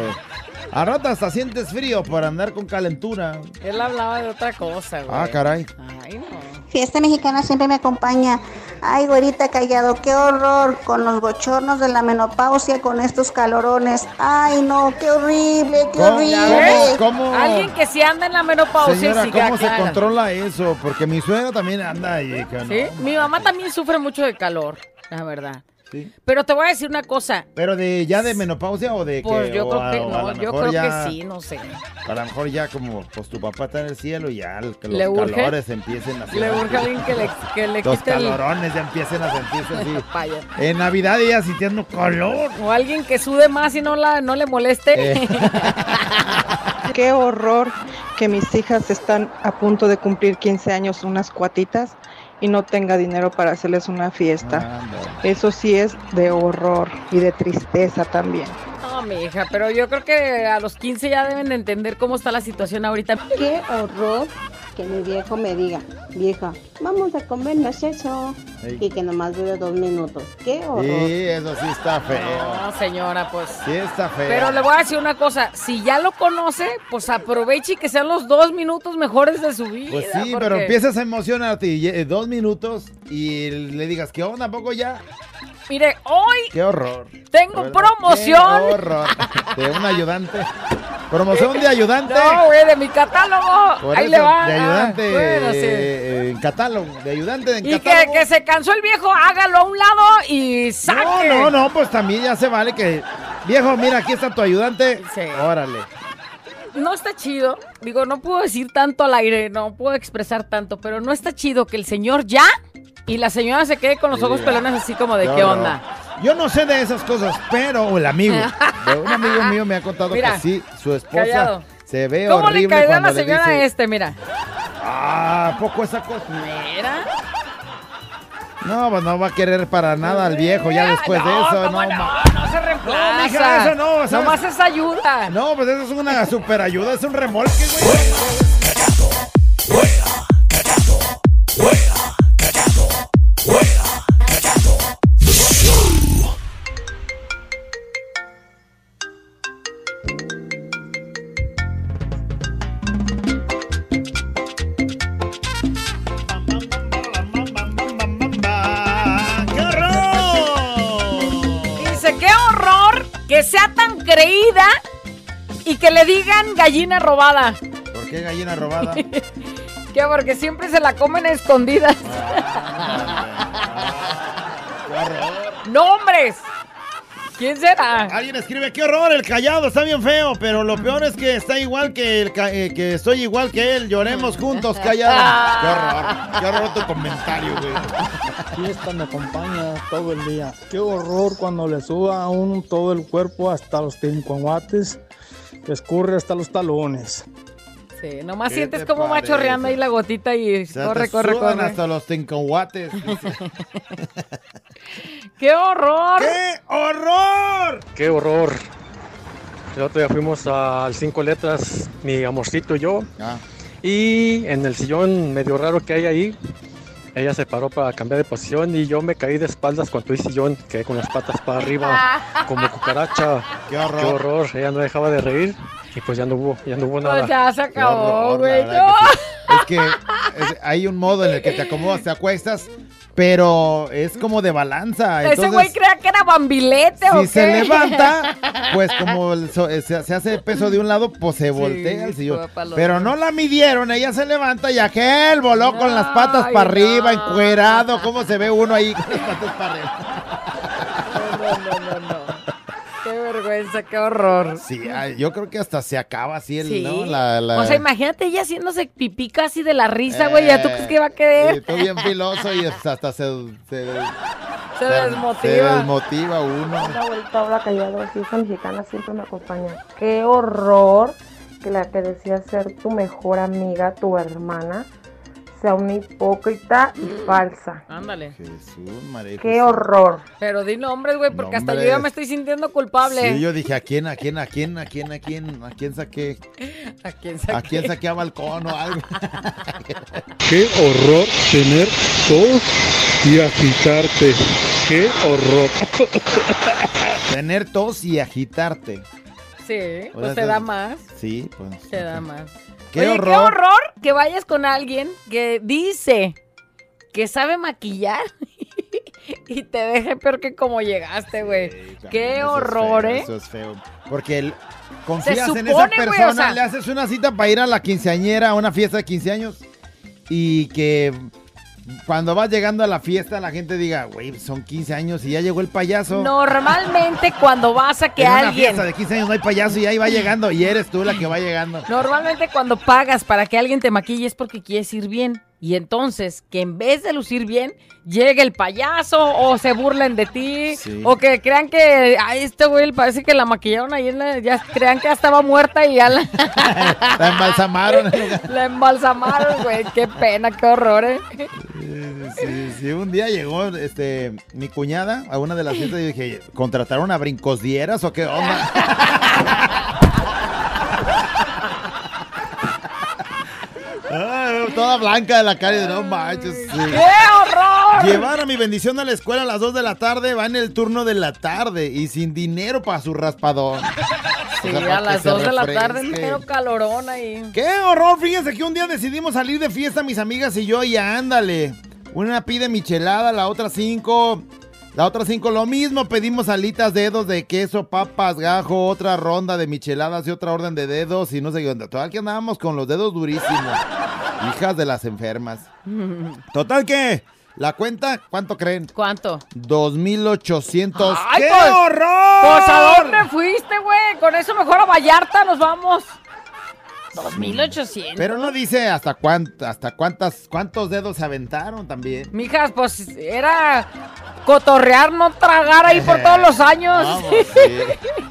A rato hasta sientes frío por andar con calentura. Él hablaba de otra cosa, güey. Ah, caray. Ay, no. Fiesta mexicana siempre me acompaña. Ay, güerita callado, qué horror con los bochornos de la menopausia, con estos calorones. Ay, no, qué horrible, qué ¿Cómo? horrible. ¿Cómo? Alguien que sí anda en la menopausia Señora, ¿cómo se controla eso? Porque mi suegra también anda ahí. que no. Sí, mi mamá también sufre mucho de calor, la verdad. Sí. Pero te voy a decir una cosa. ¿Pero de ya de menopausia o de Pues que yo o creo a- que no, lo yo mejor creo ya- que sí, no sé. A lo mejor ya como pues tu papá está en el cielo y ya que los Le urge- calores empiecen a Le urge a alguien que le, que le Los quite el... calorones ya empiecen a sentirse así. En Navidad ella sintiendo calor. O alguien que sude más y no, la, no le moleste. Eh. Qué horror que mis hijas están a punto de cumplir 15 años, unas cuatitas, y no tenga dinero para hacerles una fiesta. Eso sí es de horror y de tristeza también. No, mi hija, pero yo creo que a los 15 ya deben de entender cómo está la situación ahorita. Qué horror que mi viejo me diga, vieja, vamos a comernos eso. Ey. Y que nomás dure dos minutos. Qué horror. Sí, eso sí está feo. No, señora, pues. Sí está feo. Pero le voy a decir una cosa, si ya lo conoce, pues aproveche y que sean los dos minutos mejores de su vida. Pues sí, porque- pero empiezas a emocionarte y eh, dos minutos y le digas, ¿qué onda? ¿A poco ya? Mire, hoy ¡Qué horror! tengo ¿Verdad? promoción. ¡Qué horror! De un ayudante. ¿Promoción de ayudante? No, güey, de mi catálogo. Por Ahí eso, le va. De Ah, ayudante bueno, sí. eh, en catálogo. De ayudante en Y que, catálogo. que se cansó el viejo, hágalo a un lado y saque. No, no, no, pues también ya se vale que... Viejo, mira, aquí está tu ayudante. Sí. Órale. No está chido. Digo, no puedo decir tanto al aire, no puedo expresar tanto, pero no está chido que el señor ya y la señora se quede con los ojos pelones así como de Qué onda. Yo no sé de esas cosas, pero el amigo. un amigo mío me ha contado Mira, que sí, su esposa callado. se ve ¿Cómo le horrible cayó a cuando la le señora dice, este? Mira. Ah, ¿a poco esa cosa? Mira. No, pues no va a querer para nada al viejo ya después de eso. ¿cómo No, no? No se reemplaza. No, mija, eso no, ¿sabes? Nomás es ayuda. No, pues eso es una super ayuda, es un remolque, güey. Y que le digan gallina robada. ¿Por qué gallina robada? Que porque siempre se la comen a escondidas. ¡Nombres! ¿Quién será? Alguien escribe, qué horror, el callado está bien feo, pero lo peor es que está igual que el ca- eh, que estoy igual que él, lloremos juntos, callado. Qué horror, qué horror tu comentario, güey. Fiesta me acompaña todo el día. Qué horror cuando le suba a uno todo el cuerpo hasta los tincuahuates, que escurre hasta los talones. Sí, nomás ¿Qué sientes te como va chorreando ahí la gotita y O sea, corre, te corre, sudan corre. hasta los tincohuates. ¡Qué horror! ¡Qué horror! ¡Qué horror! El otro día fuimos al Cinco Letras, mi amorcito y yo. Ah. Y en el sillón medio raro que hay ahí, ella se paró para cambiar de posición y yo me caí de espaldas cuando el sillón, quedé con las patas para arriba como cucaracha. Qué horror. Qué horror. Ella no dejaba de reír y pues ya no hubo, ya no hubo nada. Pues ya se acabó, güey. Es que es- hay un modo en el que te acomodas, te acuestas, pero es como de balanza. Ese güey creía que era bambilete o si se qué? levanta, pues como el eh, se, se hace peso de un lado, pues se voltea el sillón. Pero no la midieron, ella se levanta y aquel voló con las patas para arriba, encuerado. ¿Cómo se ve uno ahí con las patas para arriba? No, no, no, no. Qué vergüenza, qué horror. Sí, yo creo que hasta se acaba así el, Sí. ¿no? La, la- O sea, imagínate ella haciéndose pipí casi de la risa, güey. ¿Ya tú crees que va a Y querer? tú bien filoso y hasta se, se, Se se desmotiva. desmotiva uno. Una vuelta habla callado, así esa mexicana siempre me acompaña. Qué horror que la que decía ser tu mejor amiga, tu hermana, sea una hipócrita y falsa. Ándale. Jesús, María Qué José. horror. Pero di nombres, güey, porque hasta yo ya me estoy sintiendo culpable. Sí, yo dije, ¿a quién, a quién, a quién, a quién, a quién, a quién saqué? ¿A quién ¿A quién saqué a balcón o algo? Qué horror tener tos y agitarte. Qué horror. Tener tos y agitarte. Sí, O pues sea, te da más. Sí, pues. Te da más. Qué Oye, horror. qué horror que vayas con alguien que dice que sabe maquillar y te deje peor que como llegaste, güey. Qué es horror, feo, ¿eh? Eso es feo. Porque el- confías en esa persona, o sea- le haces una cita para ir a la quinceañera, a una fiesta de 15 años, y que cuando vas llegando a la fiesta la gente diga, güey, son 15 años y ya llegó el payaso. Normalmente cuando vas a que en una alguien... fiesta de 15 años no hay payaso y ahí va llegando y eres tú la que va llegando. Normalmente cuando pagas para que alguien te maquille es porque quieres ir bien. Y entonces, que en vez de lucir bien, llegue el payaso o se burlen de ti. Sí. O que crean que, ay, este güey parece que la maquillaron ahí, en la- ya crean que ya estaba muerta y ya la, La embalsamaron. la embalsamaron, güey. Qué pena, qué horror, ¿eh? Sí, sí, un día llegó este mi cuñada a una de las fiestas y dije, ¿contrataron a brincosdieras o qué onda? Ay, toda blanca de la cara y no manches. sí. ¡Qué horror! Llevar a mi bendición a la escuela a las 2 de la tarde, va en el turno de la tarde y sin dinero para su raspadón. Sí, O sea, para a las se 2 de la tarde, pero calorón ahí. ¡Qué horror! Fíjense que un día decidimos salir de fiesta mis amigas y yo y ándale. Una pide michelada, la otra cinco. La otra cinco lo mismo, pedimos alitas, dedos de queso, papas, gajo, otra ronda de micheladas y otra orden de dedos y no sé qué onda. Total que andábamos con los dedos durísimos. Hijas de las enfermas. Total que, la cuenta, ¿cuánto creen? ¿Cuánto? 2.800. ¡Ay, ¡Qué pues! horror! Pues a dónde fuiste, güey. Con eso mejor a Vallarta nos vamos. 2800. Pero no dice hasta cuánto, hasta cuántas, cuántos dedos se aventaron también. Mijas, pues era cotorrear, no tragar ahí por todos los años. Vamos, sí.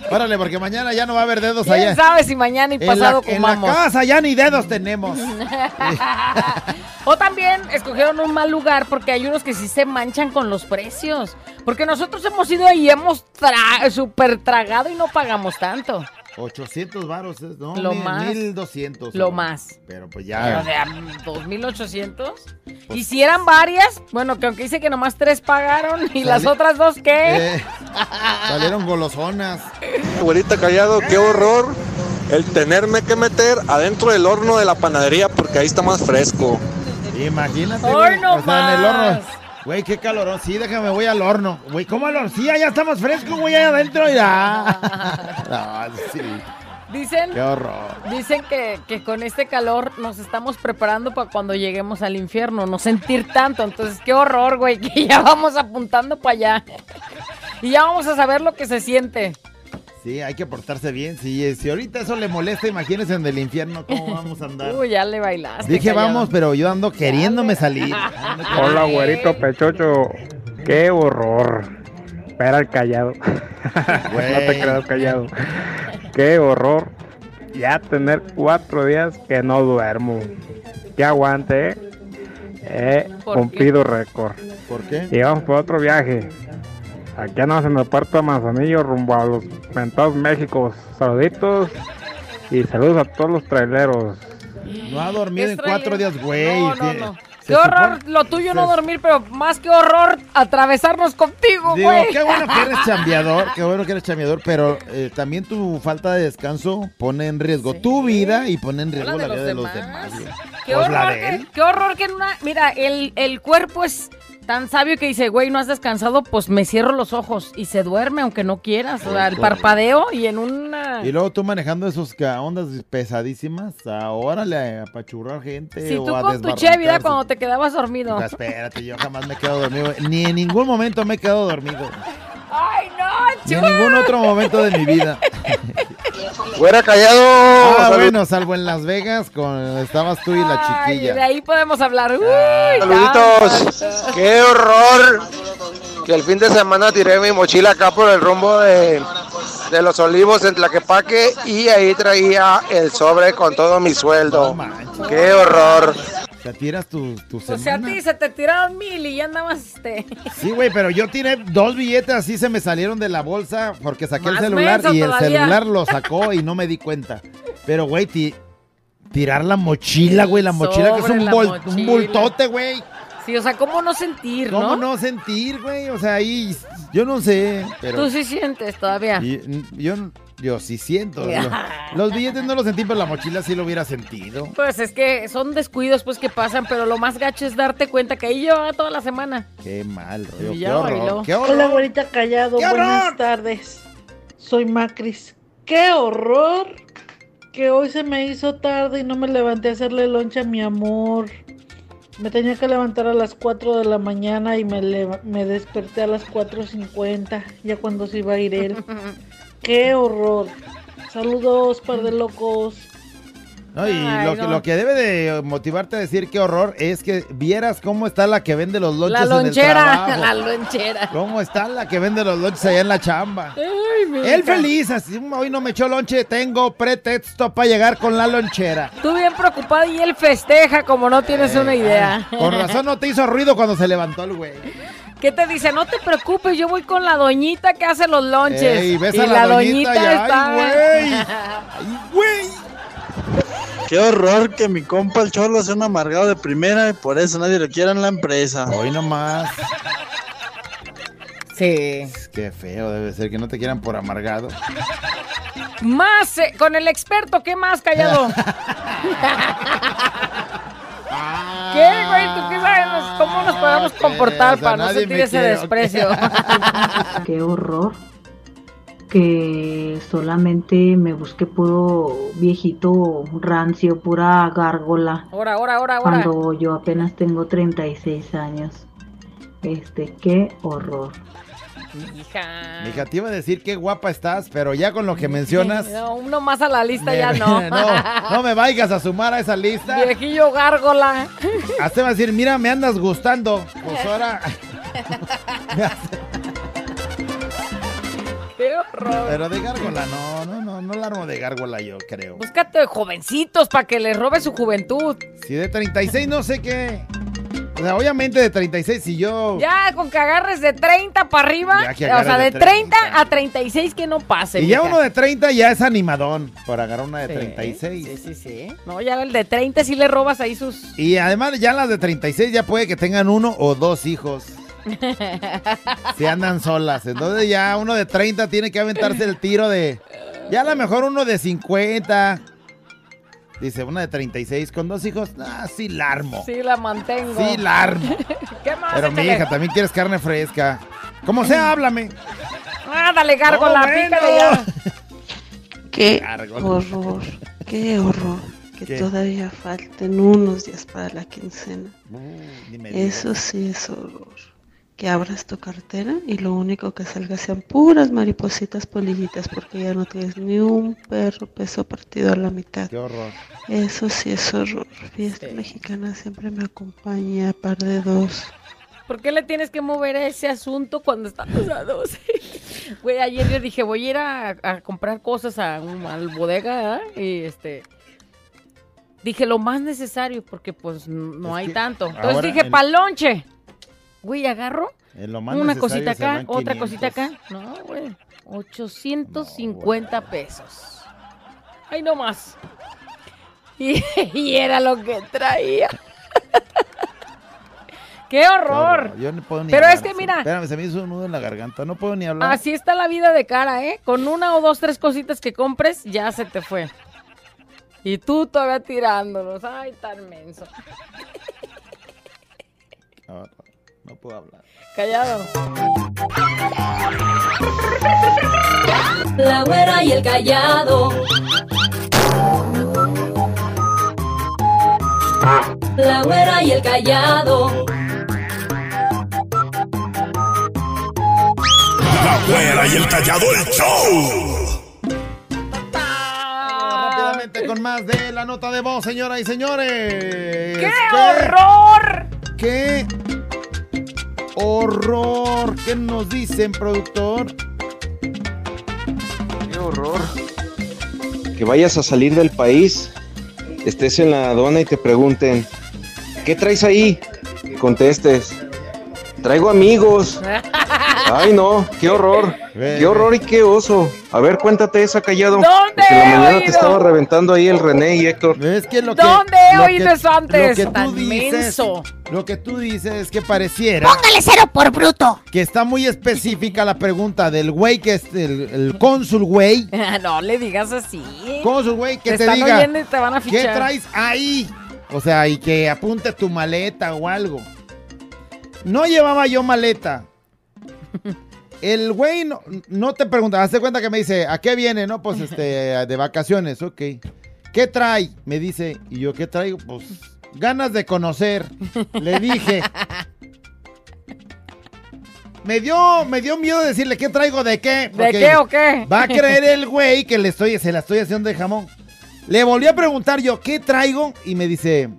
Órale, porque mañana ya no va a haber dedos ¿Quién allá. sabe si mañana y En pasado en la comamos? casa ya ni dedos tenemos. o también escogieron un mal lugar porque hay unos que sí se manchan con los precios. Porque nosotros hemos ido ahí hemos tra super tragado y no pagamos tanto. 800 varos, es- no, Lo mil- más. 1200. Lo más. Pero pues Pero ya. de 2800. Y si eran varias, bueno, que aunque dice que nomás tres pagaron y las otras dos, ¿qué? Eh, salieron golosonas. Güerita callado, qué horror el tenerme que meter adentro del horno de la panadería porque ahí está más fresco. Imagínate. ¡Ay, güey, no o sea, en el horno. Güey, qué calorón. Sí, déjame, voy al horno. Güey, ¿cómo al horno? Sí, allá está más fresco, güey, allá adentro. Ya. No, sí. Dicen, Qué horror. dicen que, que con este calor nos estamos preparando para cuando lleguemos al infierno, no sentir tanto. Entonces, qué horror, güey, que ya vamos apuntando para allá. Y ya vamos a saber lo que se siente. Sí, hay que portarse bien. Si, si ahorita eso le molesta, imagínense en el infierno cómo vamos a andar. Uy, ya le bailaste. Dije callado. vamos, pero yo ando queriéndome salir. Ando Hola, güerito pechocho. Qué horror. Espera el callado. no te creas callado. Qué horror. Ya tener cuatro días que no duermo. Que aguante, eh. He ¿Por cumplido récord. ¿Por qué? Y vamos por otro viaje. Aquí andamos en el puerto de Manzanillo rumbo a los Mentados México. Saluditos y saludos a todos los traileros. No ha dormido en cuatro días, güey. No, no, que- no. se Qué horror supone- lo tuyo no dormir, pero más que horror atravesarnos contigo, güey. qué bueno que eres chambeador, qué bueno que eres chambeador, pero eh, también tu falta de descanso pone en riesgo tu vida y pone en riesgo la, vida de los demás. Qué Pues la horror, de que, qué horror que en una... Mira, el, el cuerpo es tan sabio que dice, güey, no has descansado, pues me cierro los ojos y se duerme aunque no quieras. O sea, el parpadeo y en una... Y luego tú manejando esos ondas pesadísimas, ahora le apachurrar gente Si o tú a con tu chevida cuando te quedabas dormido. Espérate, yo jamás me he quedado dormido. Ni en ningún momento me he quedado dormido. ¡Ay, no, Ni en ningún otro momento de mi vida. Fuera callado. Ah, Salud- bueno, salvo en Las Vegas, con estabas tú y la Ay, de chiquilla. ahí podemos hablar. Uy, Saluditos. tanto. Qué horror. Que el fin de semana tiré mi mochila acá por el rumbo de, de los olivos en Tlaquepaque y ahí traía el sobre con todo mi sueldo. Qué horror. Te tiras tu, tu O sea, a semana. ti se te tiraron mil y ya andabas este. Sí, güey, pero yo tiré dos billetes así se me salieron de la bolsa porque saqué el celular y el celular lo sacó y no me di cuenta. Pero, güey, ti- tirar la mochila, güey, la mochila que es un, bol- un bultote, güey. Sí, o sea, ¿cómo no sentir, ¿Cómo no? no sentir, güey? O sea, ahí, yo no sé, pero... Tú sí sientes todavía. y- yo, yo sí siento. Los, los billetes no los sentí, pero la mochila sí lo hubiera sentido. Pues es que son descuidos pues que pasan, pero lo más gacho es darte cuenta que ahí llevaba toda la semana. Qué mal, rollo. Y Qué ya horror, bailó. qué horror. Hola, güerita Callado. ¡Qué Buenas horror! tardes. Soy Macris. ¡Qué horror! Que hoy se me hizo tarde y no me levanté a hacerle loncha a mi amor. Me tenía que levantar a las 4 de la mañana y me, me desperté a las 4.50, ya cuando se iba a ir él. ¡Qué horror! Saludos, par de locos. No, y Ay, lo, que, no. lo que debe de motivarte a decir qué horror es que vieras cómo está la que vende los lonches La en el lonchera, trabajo. la lonchera. ¿Cómo está la que vende los lonches allá en la chamba? Ay, Él feliz, así hoy no me echó lonche, tengo pretexto para llegar con la lonchera. Tú bien preocupada y él festeja como no tienes una idea. Con razón no te hizo ruido cuando se levantó el güey. ¿Qué te dice? No te preocupes, yo voy con la doñita que hace los lonches. Ey, ves y a la doñita y, ay, está. Qué horror que mi compa el cholo sea un amargado de primera y por eso nadie lo quiere en la empresa. Hoy nomás. Sí. Qué feo debe ser que no te quieran por amargado. Más, eh, con el experto, ¿qué más, callado? ¿Qué, güey? ¿Tú qué cómo nos podemos comportar o sea, para no sentir ese quiere, desprecio? Qué horror que solamente me busqué puro viejito rancio, pura gárgola, Ahora, ahora, ahora, ahora. cuando yo apenas tengo 36 años. Este, qué horror. Hija. Mija, te iba a decir qué guapa estás, pero ya con lo que mencionas. No, uno más a la lista me- ya no. no, no me vayas a sumar a esa lista. Viejillo gárgola. Hasta va a decir, mira, me andas gustando. Pues ahora. Qué horror. Pero de gárgola, no, no, no, no la armo de gárgola yo creo. Búscate jovencitos para que les robe su juventud. Si de 36 no sé qué. O sea, obviamente de 36, si yo. Ya con que agarres de 30 para arriba. O sea, de de 30, a 36 que no pase. Y ya mija. uno de 30 ya es animadón para agarrar una de Sí, 36. Sí, sí, sí. No, ya el de 30 sí le robas ahí sus. Y además ya las de 36 ya puede que tengan uno o dos hijos. Si andan solas. Entonces ya uno de 30 tiene que aventarse el tiro de... Ya a lo mejor uno de 50. Dice, una de 36 con dos hijos. Ah, sí la armo. Sí, la mantengo. Sí la armo. ¿Qué más? Pero mi hija, también quieres carne fresca. Como sea, háblame. Ah, dale, gárgola, No, bueno. pícale ya. Qué Gárgola. horror, qué horror. Que ¿Qué? todavía falten unos días para la quincena. Digas. Eso sí es horror. Que abras tu cartera y lo único que salga sean puras maripositas polillitas porque ya no tienes ni un perro peso partido a la mitad. Qué horror. Eso sí es horror. Fiesta mexicana siempre me acompaña, par de dos. ¿Por qué le tienes que mover a ese asunto cuando estamos a 12? Güey, ayer yo dije, voy a ir a, a comprar cosas a, un- al bodega, ¿eh? Y este... Dije lo más necesario porque pues no Es hay tanto. Entonces dije, el- pa'l lonche. Güey, agarro En lo más una cosita acá, otra 500. cosita acá. No, güey. 850 pesos. Ay, no más. Y, y era lo que traía. ¡Qué horror! Yo no puedo ni Pero hablar, es que mira- Espérame, se me hizo un nudo en la garganta. No puedo ni hablar. Así está la vida de cara, ¿eh? Con una o dos, tres cositas que compres, ya se te fue. Y tú todavía tirándolos. Ay, tan menso. No, puedo hablar. Callado. La güera y el callado. La güera y el callado. La güera y el callado el show. Rápidamente con más de la nota de voz, señoras y señores. ¡Qué horror! ¡Qué horror! ¿Qué nos dicen, productor? Qué horror. Que vayas a salir del país, estés en la aduana y te pregunten, ¿qué traes ahí? Y contestes, traigo amigos. Ay, no, qué horror. Qué horror y qué oso. A ver, cuéntate esa callado. ¿Dónde Porque en la he mañana te estaba reventando ahí el René y Héctor. Es que lo ¿Dónde he lo oído que- eso antes? Lo que tú Tan dices, menso. lo que tú dices es que pareciera Póngale cero por bruto. que está muy específica la pregunta del güey que es el, el cónsul güey. no le digas así. Cónsul güey que Te te, están diga oyendo y te van a ¿Qué fichar. traes ahí? O sea, y que apunte tu maleta o algo. No llevaba yo maleta. El güey no, no te pregunta, hazte cuenta que me dice, ¿a qué viene? No, pues este, de vacaciones, ok. ¿Qué trae? Me dice, y yo, ¿qué traigo? Pues ganas de conocer. Le dije. Me dio, me dio miedo decirle, ¿qué traigo de qué? ¿De qué o qué? Va a creer el güey que le estoy, se la estoy haciendo de jamón. Le volví a preguntar yo, ¿qué traigo? Y me dice,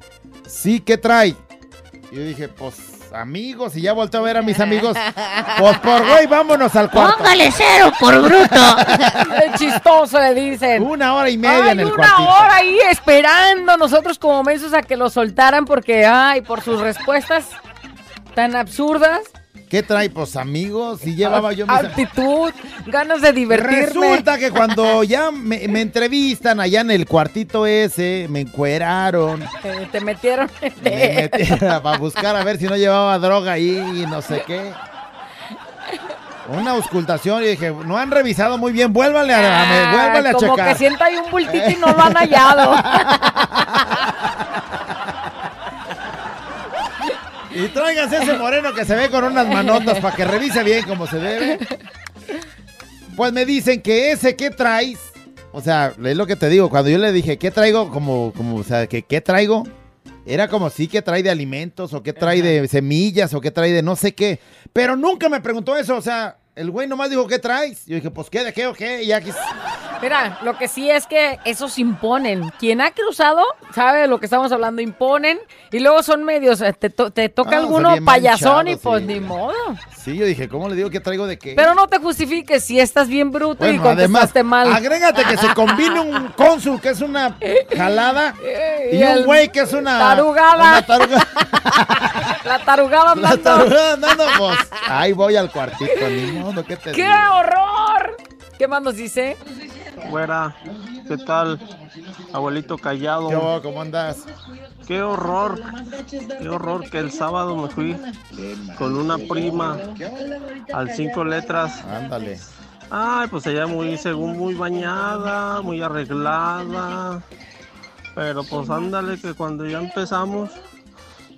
sí, ¿qué trae? Y yo dije, pues, amigos, y ya volteé a ver a mis amigos. Pues por güey, vámonos al cuarto. Póngale cero por bruto. El chistoso le dicen. Una hora y media Ay, en el una cuartito. hora ahí esperando nosotros como mensos a que lo soltaran porque, ay, por sus respuestas tan absurdas. ¿Qué trae? Pues amigos, y llevaba yo mis... Actitud, ganas de divertirme. Resulta que cuando ya me, me entrevistan allá en el cuartito ese, me encueraron. Te metieron en Me metieron para buscar a ver si no llevaba droga ahí y no sé qué. Una auscultación y dije, no han revisado muy bien, vuélvale a, a- me- vuélvale a Ah, como checar. que sienta ahí un bultito y no lo han hallado. Y tráiganse ese moreno que se ve con unas manotas para que revise bien como se debe. Pues me dicen que ese que traes, o sea, es lo que te digo, cuando yo le dije, ¿qué traigo? Como, como, o sea, que ¿qué traigo? Era como sí que trae de alimentos, o qué trae de semillas, o qué trae de no sé qué. Pero nunca me preguntó eso, o sea, el güey nomás dijo, ¿qué traes? Yo dije, pues, ¿qué, de qué o qué? Y aquí... Mira, lo que sí es que esos imponen. Quien ha cruzado sabe de lo que estamos hablando, imponen. Y luego son medios, eh, te, to- te toca Ah, alguno payasón y pues sí. ni modo. Sí, yo dije, ¿cómo le digo qué traigo de qué? Pero no te justifiques si estás bien bruto y Bueno, además, contestaste mal. agrégate que se combine un cónsul que es una jalada y, y un güey que es una tarugada. una taruga- La tarugada la andando. tarugada andando, pues, ahí voy al cuartito, ni modo, ¿qué te ¡Qué digo? horror! ¿Qué más nos dice? Güera, ¿qué tal? Abuelito callado. ¿Qué hubo? ¿Cómo andas? Qué horror, qué horror que el sábado me fui con una prima al cinco letras. Ándale. Ay, pues ella muy, según muy bañada, muy arreglada. Pero pues ándale que cuando ya empezamos,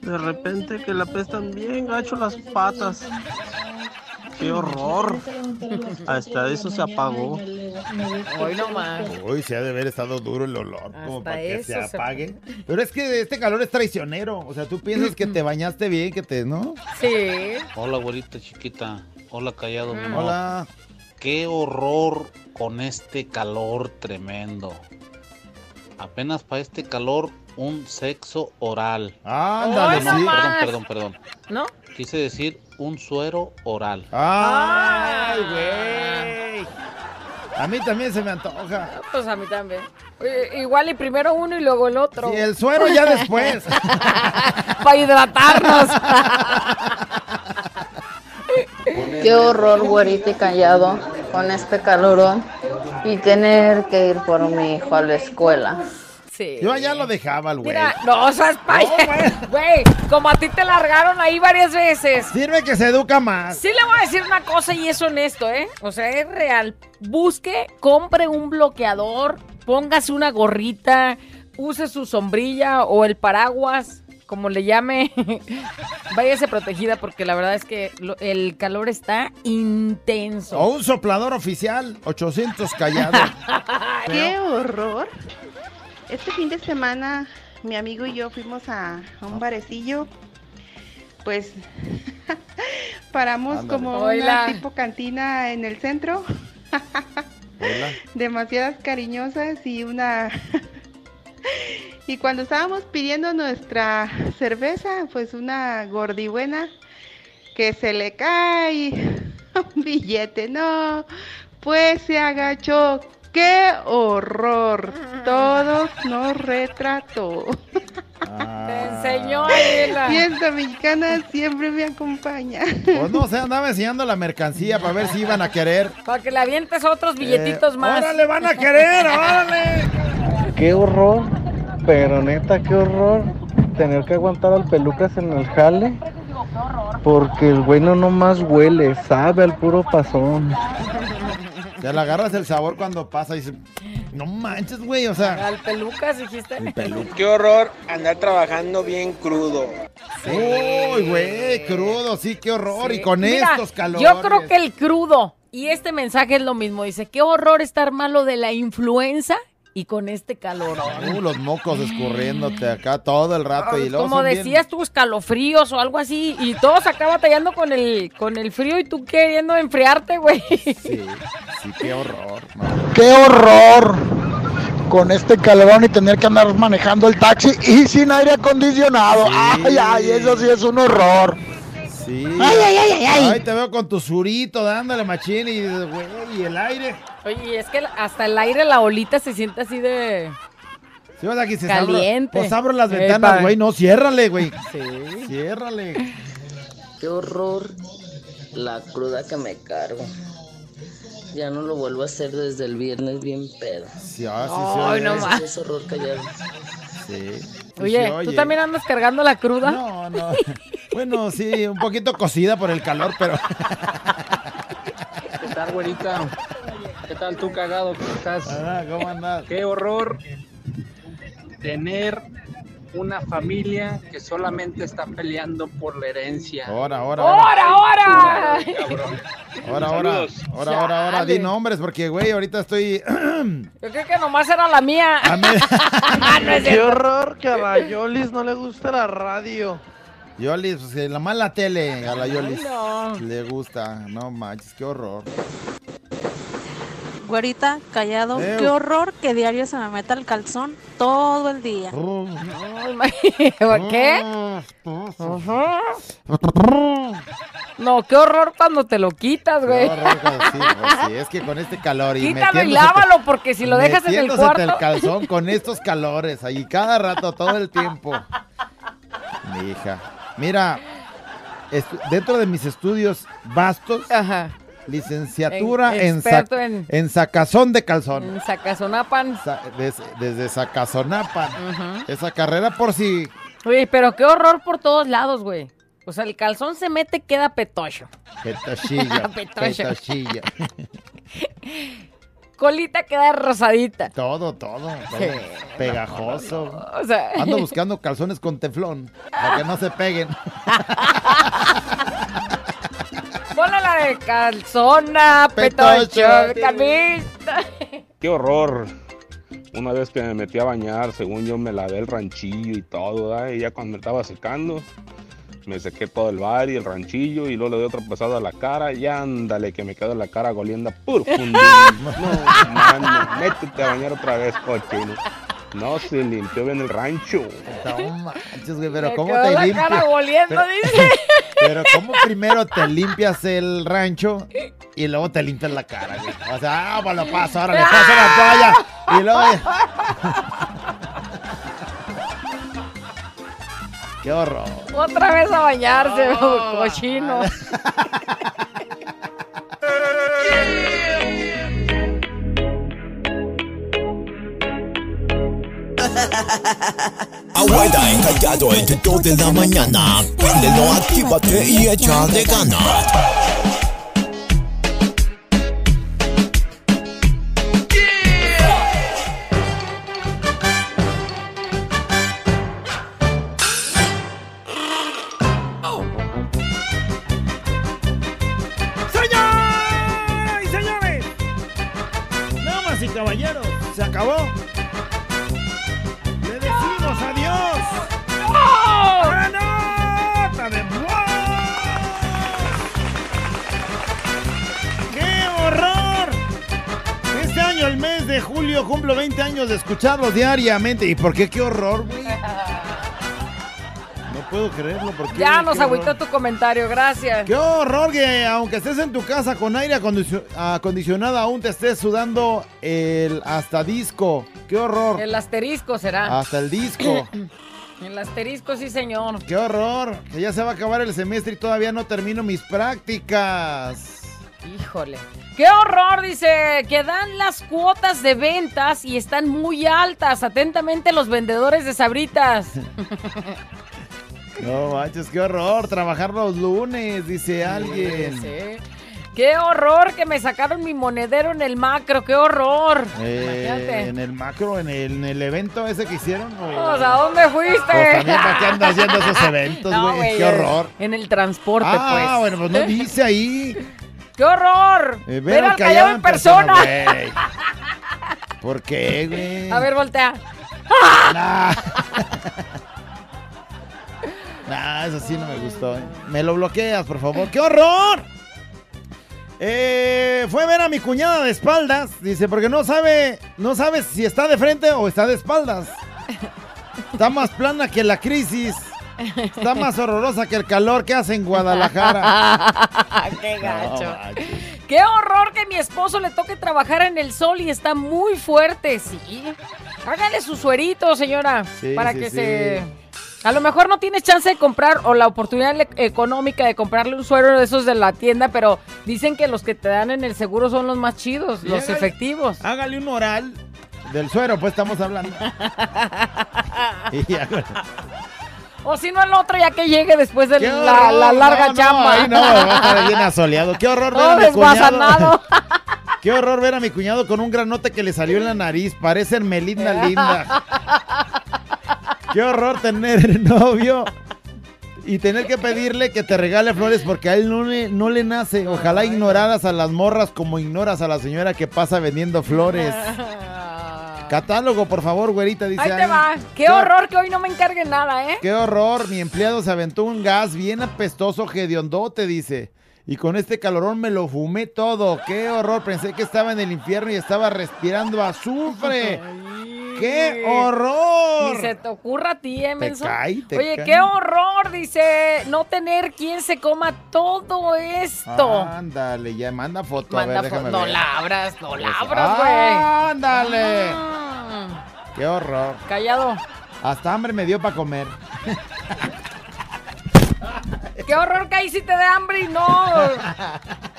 de repente que le apestan bien gacho las patas. ¡Qué horror! Hasta eso se apagó. Hoy nomás. Uy, se ha de haber estado duro el olor, como Hasta para que se eso se- apague. Pero es que este calor es traicionero. O sea, tú piensas que te bañaste bien, que te, ¿no? Sí. Hola, güerita chiquita. Hola, callado. mi amor. Hola. Qué horror con este calor tremendo. Apenas para este calor, un sexo oral. Ándale, sí. Perdón, perdón, perdón. ¿No? Quise decir un suero oral. Ay, güey. A mí también se me antoja. Pues a mí también. Igual y primero uno y luego el otro. Sí, el suero ya después. Para hidratarnos. Qué horror, güerito y callado, con este calorón y tener que ir por mi hijo a la escuela. Sí. Yo allá lo dejaba al güey. Mira, no, seas paya. Güey, como a ti te largaron ahí varias veces. Sirve que se educa más. Sí le voy a decir una cosa y es honesto, ¿eh? O sea, es real. Busque, compre un bloqueador, póngase una gorrita, use su sombrilla o el paraguas, como le llame. Váyase protegida porque la verdad es que lo- el calor está intenso. O un soplador oficial, 800 callado. ¡Qué horror! Este fin de semana mi amigo y yo fuimos a, a un barecillo. Pues paramos Ándale. como Oila. una tipo cantina en el centro. Demasiadas cariñosas y una... y cuando estábamos pidiendo nuestra cerveza, pues una gordibuena que se le cae un billete, no, pues se agachó. ¡Qué horror! Todos nos retrató. Te enseñó Adela. Fiesta mexicana siempre me acompaña. Pues no sé, andaba enseñando la mercancía para ver si iban a querer. Para que le avientes otros billetitos Eh, más. ¡Órale, van a querer! ¡Órale! Qué horror, pero neta, qué horror tener que aguantar al pelucas en el jale. Porque el güey no nomás huele, sabe al puro pasón. Te le agarras el sabor cuando pasa y dices, no manches, güey, o sea. Al pelucas dijiste. El peluca. Qué horror andar trabajando bien crudo. Uy, güey, crudo, sí, qué horror. Y con Mira, estos calores. Yo creo que el crudo y este mensaje es lo mismo. Dice, qué horror estar malo de la influenza y con este calor. Uh, los mocos escurriéndote acá todo el rato. y luego Como son bien- decías tú, escalofríos o algo así. Y todos acá batallando con el, con el frío y tú queriendo enfriarte, güey. Sí, sí, qué horror. ¡Qué horror! Con este calorón y tener que andar manejando el taxi y sin aire acondicionado. ¡Ay, ay! Eso sí es un horror. Sí. Ay, ay, ay, ay, ay. Ay, te veo con tu surito dándole machín y, güey, y el aire. Oye, es que hasta el aire, la olita se siente así de... Sí, o sea, que se Caliente. Abro, pues abro las Epa. ventanas, güey. No, ciérrale, güey. Sí. Ciérrale. Qué horror la cruda que me cargo. Ya no lo vuelvo a hacer desde el viernes bien pedo. Sí, ah, sí, sí, Ay, no más. es horror callado. Sí. Oye, sí, ¿tú también andas cargando la cruda? No, no. Bueno, sí, un poquito cocida por el calor, pero. ¿Qué tal, güerita? ¿Qué tal tú, cagado? ¿Cómo estás? Ah, ¿Cómo andas? Qué horror tener una familia que solamente está peleando por la herencia. Ahora, ahora, ¡Ahora, ahora! Ahora, ahora. Ahora, ahora, ahora. Di nombres, porque, güey, ahorita estoy. Yo creo que nomás era la mía. no es Qué horror que a la Yolis no le gusta la radio. Yolis, pues la mala tele a la Yolis. no. Le gusta. No manches, qué horror. Güerita, callado, Ew. qué horror que diario se me meta el calzón todo el día. ¿Por qué? No, qué horror cuando te lo quitas, Qué güey. horror, sí, sí, es que con este calor y Quítalo y lávalo porque si lo dejas en el cuarto. el calzón con estos calores ahí cada rato, todo el tiempo. Mi hija. Mira, dentro de mis estudios vastos, licenciatura En- en, experto sac- en- en sacazón de calzón. En Sacazonapan. Sa- des- desde Sacazonapan. Esa carrera por si... Oye, pero qué horror por todos lados, güey. O sea, el calzón se mete, queda petocho. Petochilla. Petocho. petochilla. Colita queda rosadita. Todo, todo. todo. Sí. Pegajoso. O sea- Ando buscando calzones con teflón. Para que no se peguen. Ponle la de calzona, petocho, camisa. Qué horror. Una vez que me metí a bañar, según yo me lavé el ranchillo y todo, ¿verdad? y ya cuando me estaba secando, me sequé todo el bar y el ranchillo y luego le doy otra pasada a la cara y ándale que me quedó la cara goliendo puro fundín. No, mano, métete a bañar otra vez, cochino. No se limpió bien el rancho. No manches, güey, pero Me ¿cómo quedó te la limpias? cara goliendo, Pero- dice. Pero ¿cómo primero te limpias el rancho y luego te limpias la cara, güey? O sea, ah, pues lo paso, ahora le paso la toalla y luego... Qué horror. Otra vez a bañarse, cochino. Abuela encallado entre 2 de la mañana. Préndelo, actívate y echa de ganas. 20 años de escucharlos diariamente. ¿Y por qué qué horror, güey? No puedo creerlo, ¿por qué? Ya nos horror. agüitó tu comentario, gracias. Qué horror que aunque estés en tu casa con aire acondicio- acondicionado aún te estés sudando el hasta disco. Qué horror. El asterisco será. Hasta el disco. El asterisco, sí, señor. Qué horror. Que ya se va a acabar el semestre y todavía no termino mis prácticas. Híjole. ¡Qué horror! Dice que dan las cuotas de ventas y están muy altas. Atentamente los vendedores de sabritas. No manches, qué horror. Trabajar los lunes, dice alguien. Sí. ¡Qué horror que me sacaron mi monedero en el macro! ¡Qué horror! Eh, en el macro, en el, en el evento ese que hicieron. o- Pues, ¿A dónde fuiste? Pues también para qué andas haciendo esos eventos, No, güey. Qué horror. En el transporte, Ah, pues. bueno, pues no dice ahí. ¡Qué horror! Eh, Ver al callado en persona. ¿Por qué, güey? A ver, voltea. Nah. Nah, eso sí no me gustó. ¿eh? Me lo bloqueas, por favor. ¡Qué horror! Eh, fue ver a mi cuñada de espaldas. Dice, porque no sabe, no sabe si está de frente o está de espaldas. Está más plana que la crisis. Está más horrorosa que el calor que hace en Guadalajara. ¡Qué gacho! No. ¡Qué horror que mi esposo le toque trabajar en el sol y está muy fuerte! Sí. Hágale su suerito, señora. Sí, para sí, que sí. se. A lo mejor no tienes chance de comprar o la oportunidad económica de comprarle un suero de esos de la tienda, pero dicen que los que te dan en el seguro son los más chidos, Sí, los hágale- efectivos. Hágale un oral del suero, pues estamos hablando. Y güey. O si no, el otro ya que llegue después de ¡Qué la, larga No, no, chamba. ahí no, va a estar bien asoleado. ¡Qué horror ver a mi cuñado! ¡Qué horror ver a mi cuñado con un granote que le salió en la nariz! Parece Melinda linda. ¡Qué horror tener novio! Y tener que pedirle que te regale flores porque a él no le, no le nace. Ojalá ignoradas a las morras como ignoras a la señora que pasa vendiendo flores. Catálogo, por favor, güerita, dice Ahí te va. Qué horror que hoy no me encargue nada, ¿eh? Qué horror, mi empleado se aventó un gas bien apestoso, hediondote, dice. Y con este calorón me lo fumé todo. Qué horror, pensé que estaba en el infierno y estaba respirando azufre. ¡Qué horror! Ni se te ocurra a ti, ¿eh, menso? cae, te Oye, cae. qué horror, dice, no tener quien se coma todo esto. Ándale, ya manda foto. Manda a ver, fo- déjame no ver. la abras, no la Pues, abras, güey. ¡Ándale! Mm, ¡Qué horror! Callado. Hasta hambre me dio para comer. Qué horror que ahí sí te dé hambre y no.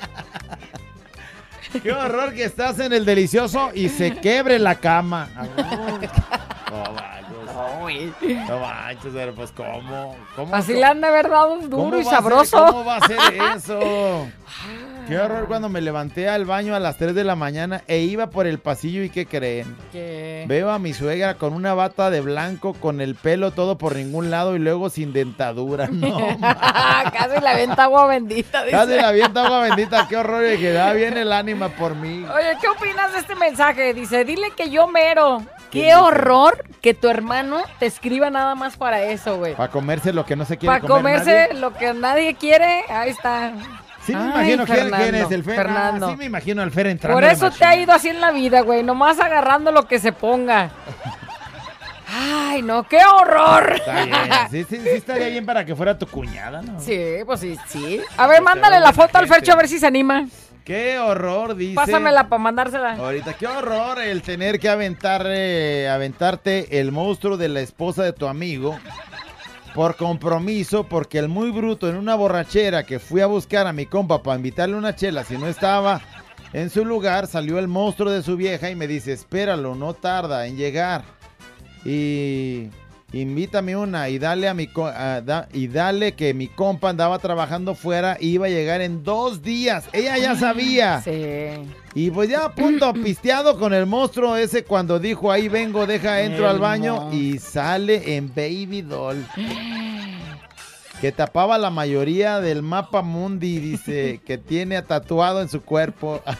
¡Qué horror que estás en el delicioso y se quebre la cama! No manches. No manches, pero pues ¿cómo? ¿Cómo? Así le han de haber dado ¿Cómo duro y ser- sabroso. ¿Cómo va a ser eso? Qué horror cuando me levanté al baño a las 3 de la mañana e iba por el pasillo y ¿qué creen? ¿Qué? Veo a mi suegra con una bata de blanco, con el pelo todo por ningún lado y luego sin dentadura. No, Casi la venta agua bendita, dice. casi la avienta agua bendita. Qué horror y que da bien el ánima por mí. Oye, ¿qué opinas de este mensaje? Dice, dile que yo mero. ¿Qué horror que tu hermano te escriba nada más para eso, güey. Para comerse lo que no se quiere Para comer comerse nadie. lo que nadie quiere, ahí está. Sí me Ay, imagino quién, quién Fernando, es el Fer. Fernando. Ah, sí me imagino al Fer entrando. Por eso te ha ido así en la vida, güey. Nomás agarrando lo que se ponga. Ay, no, qué horror. Está bien. Sí, sí, sí estaría bien para que fuera tu cuñada, ¿no? Sí, pues sí, sí. A ver, mándale la foto al Fercho a ver si se anima. Qué horror, dice. Pásamela para mandársela. Ahorita, qué horror el tener que aventar, eh, aventarte el monstruo de la esposa de tu amigo por compromiso, porque el muy bruto en una borrachera que fui a buscar a mi compa para invitarle una chela, si no estaba en su lugar, salió el monstruo de su vieja y me dice, espéralo, no tarda en llegar. y invítame una y dale a mi co- a da- y dale que mi compa andaba trabajando fuera y iba a llegar en dos días. Ella ya sabía. Sí. Y pues ya a punto pisteado con el monstruo ese cuando dijo ahí vengo, deja entro El al baño y sale en Baby Doll. Que tapaba la mayoría del mapa mundi, dice, que tiene tatuado en su cuerpo.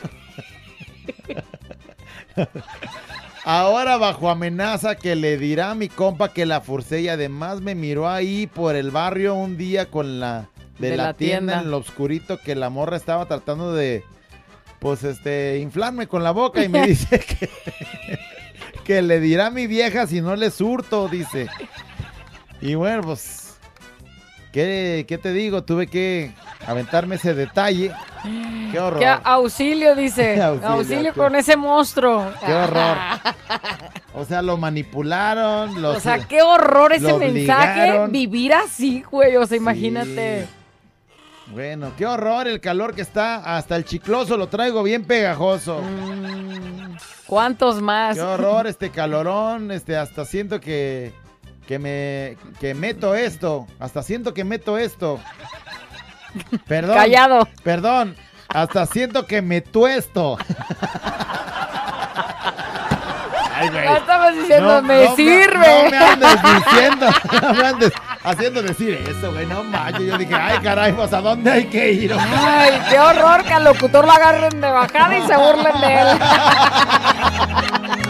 Ahora bajo amenaza que le dirá a mi compa que la forcé y además me miró ahí por el barrio un día con la de, De la, la tienda, tienda. en lo oscurito que la morra estaba tratando de pues este inflarme con la boca y me dice que, que le dirá a mi vieja si no le surto, dice. Y bueno, pues ¿qué, qué te digo? Tuve que aventarme ese detalle. Qué horror. Que auxilio, dice. Auxilio, auxilio, qué- con ese monstruo. Qué horror. O sea, lo manipularon, O sea, qué horror ese mensaje. Vivir así, güey. O sea, imagínate. Bueno, qué horror el calor que está. Hasta el chicloso lo traigo bien pegajoso. Mm, ¿Cuántos más? Qué horror este calorón. Este, hasta siento que, que me que meto esto. Hasta siento que meto esto. Perdón. Callado. Perdón. Hasta siento que me tuesto. Ay, güey. Ya estabas diciendo, No, me no sirve. no me andes diciendo, no me andes haciendo decir eso, güey, no manches. Yo dije, ay, caray, pues a dónde hay que ir. Ay, qué horror que al locutor lo agarren de bajada y se burlen de él.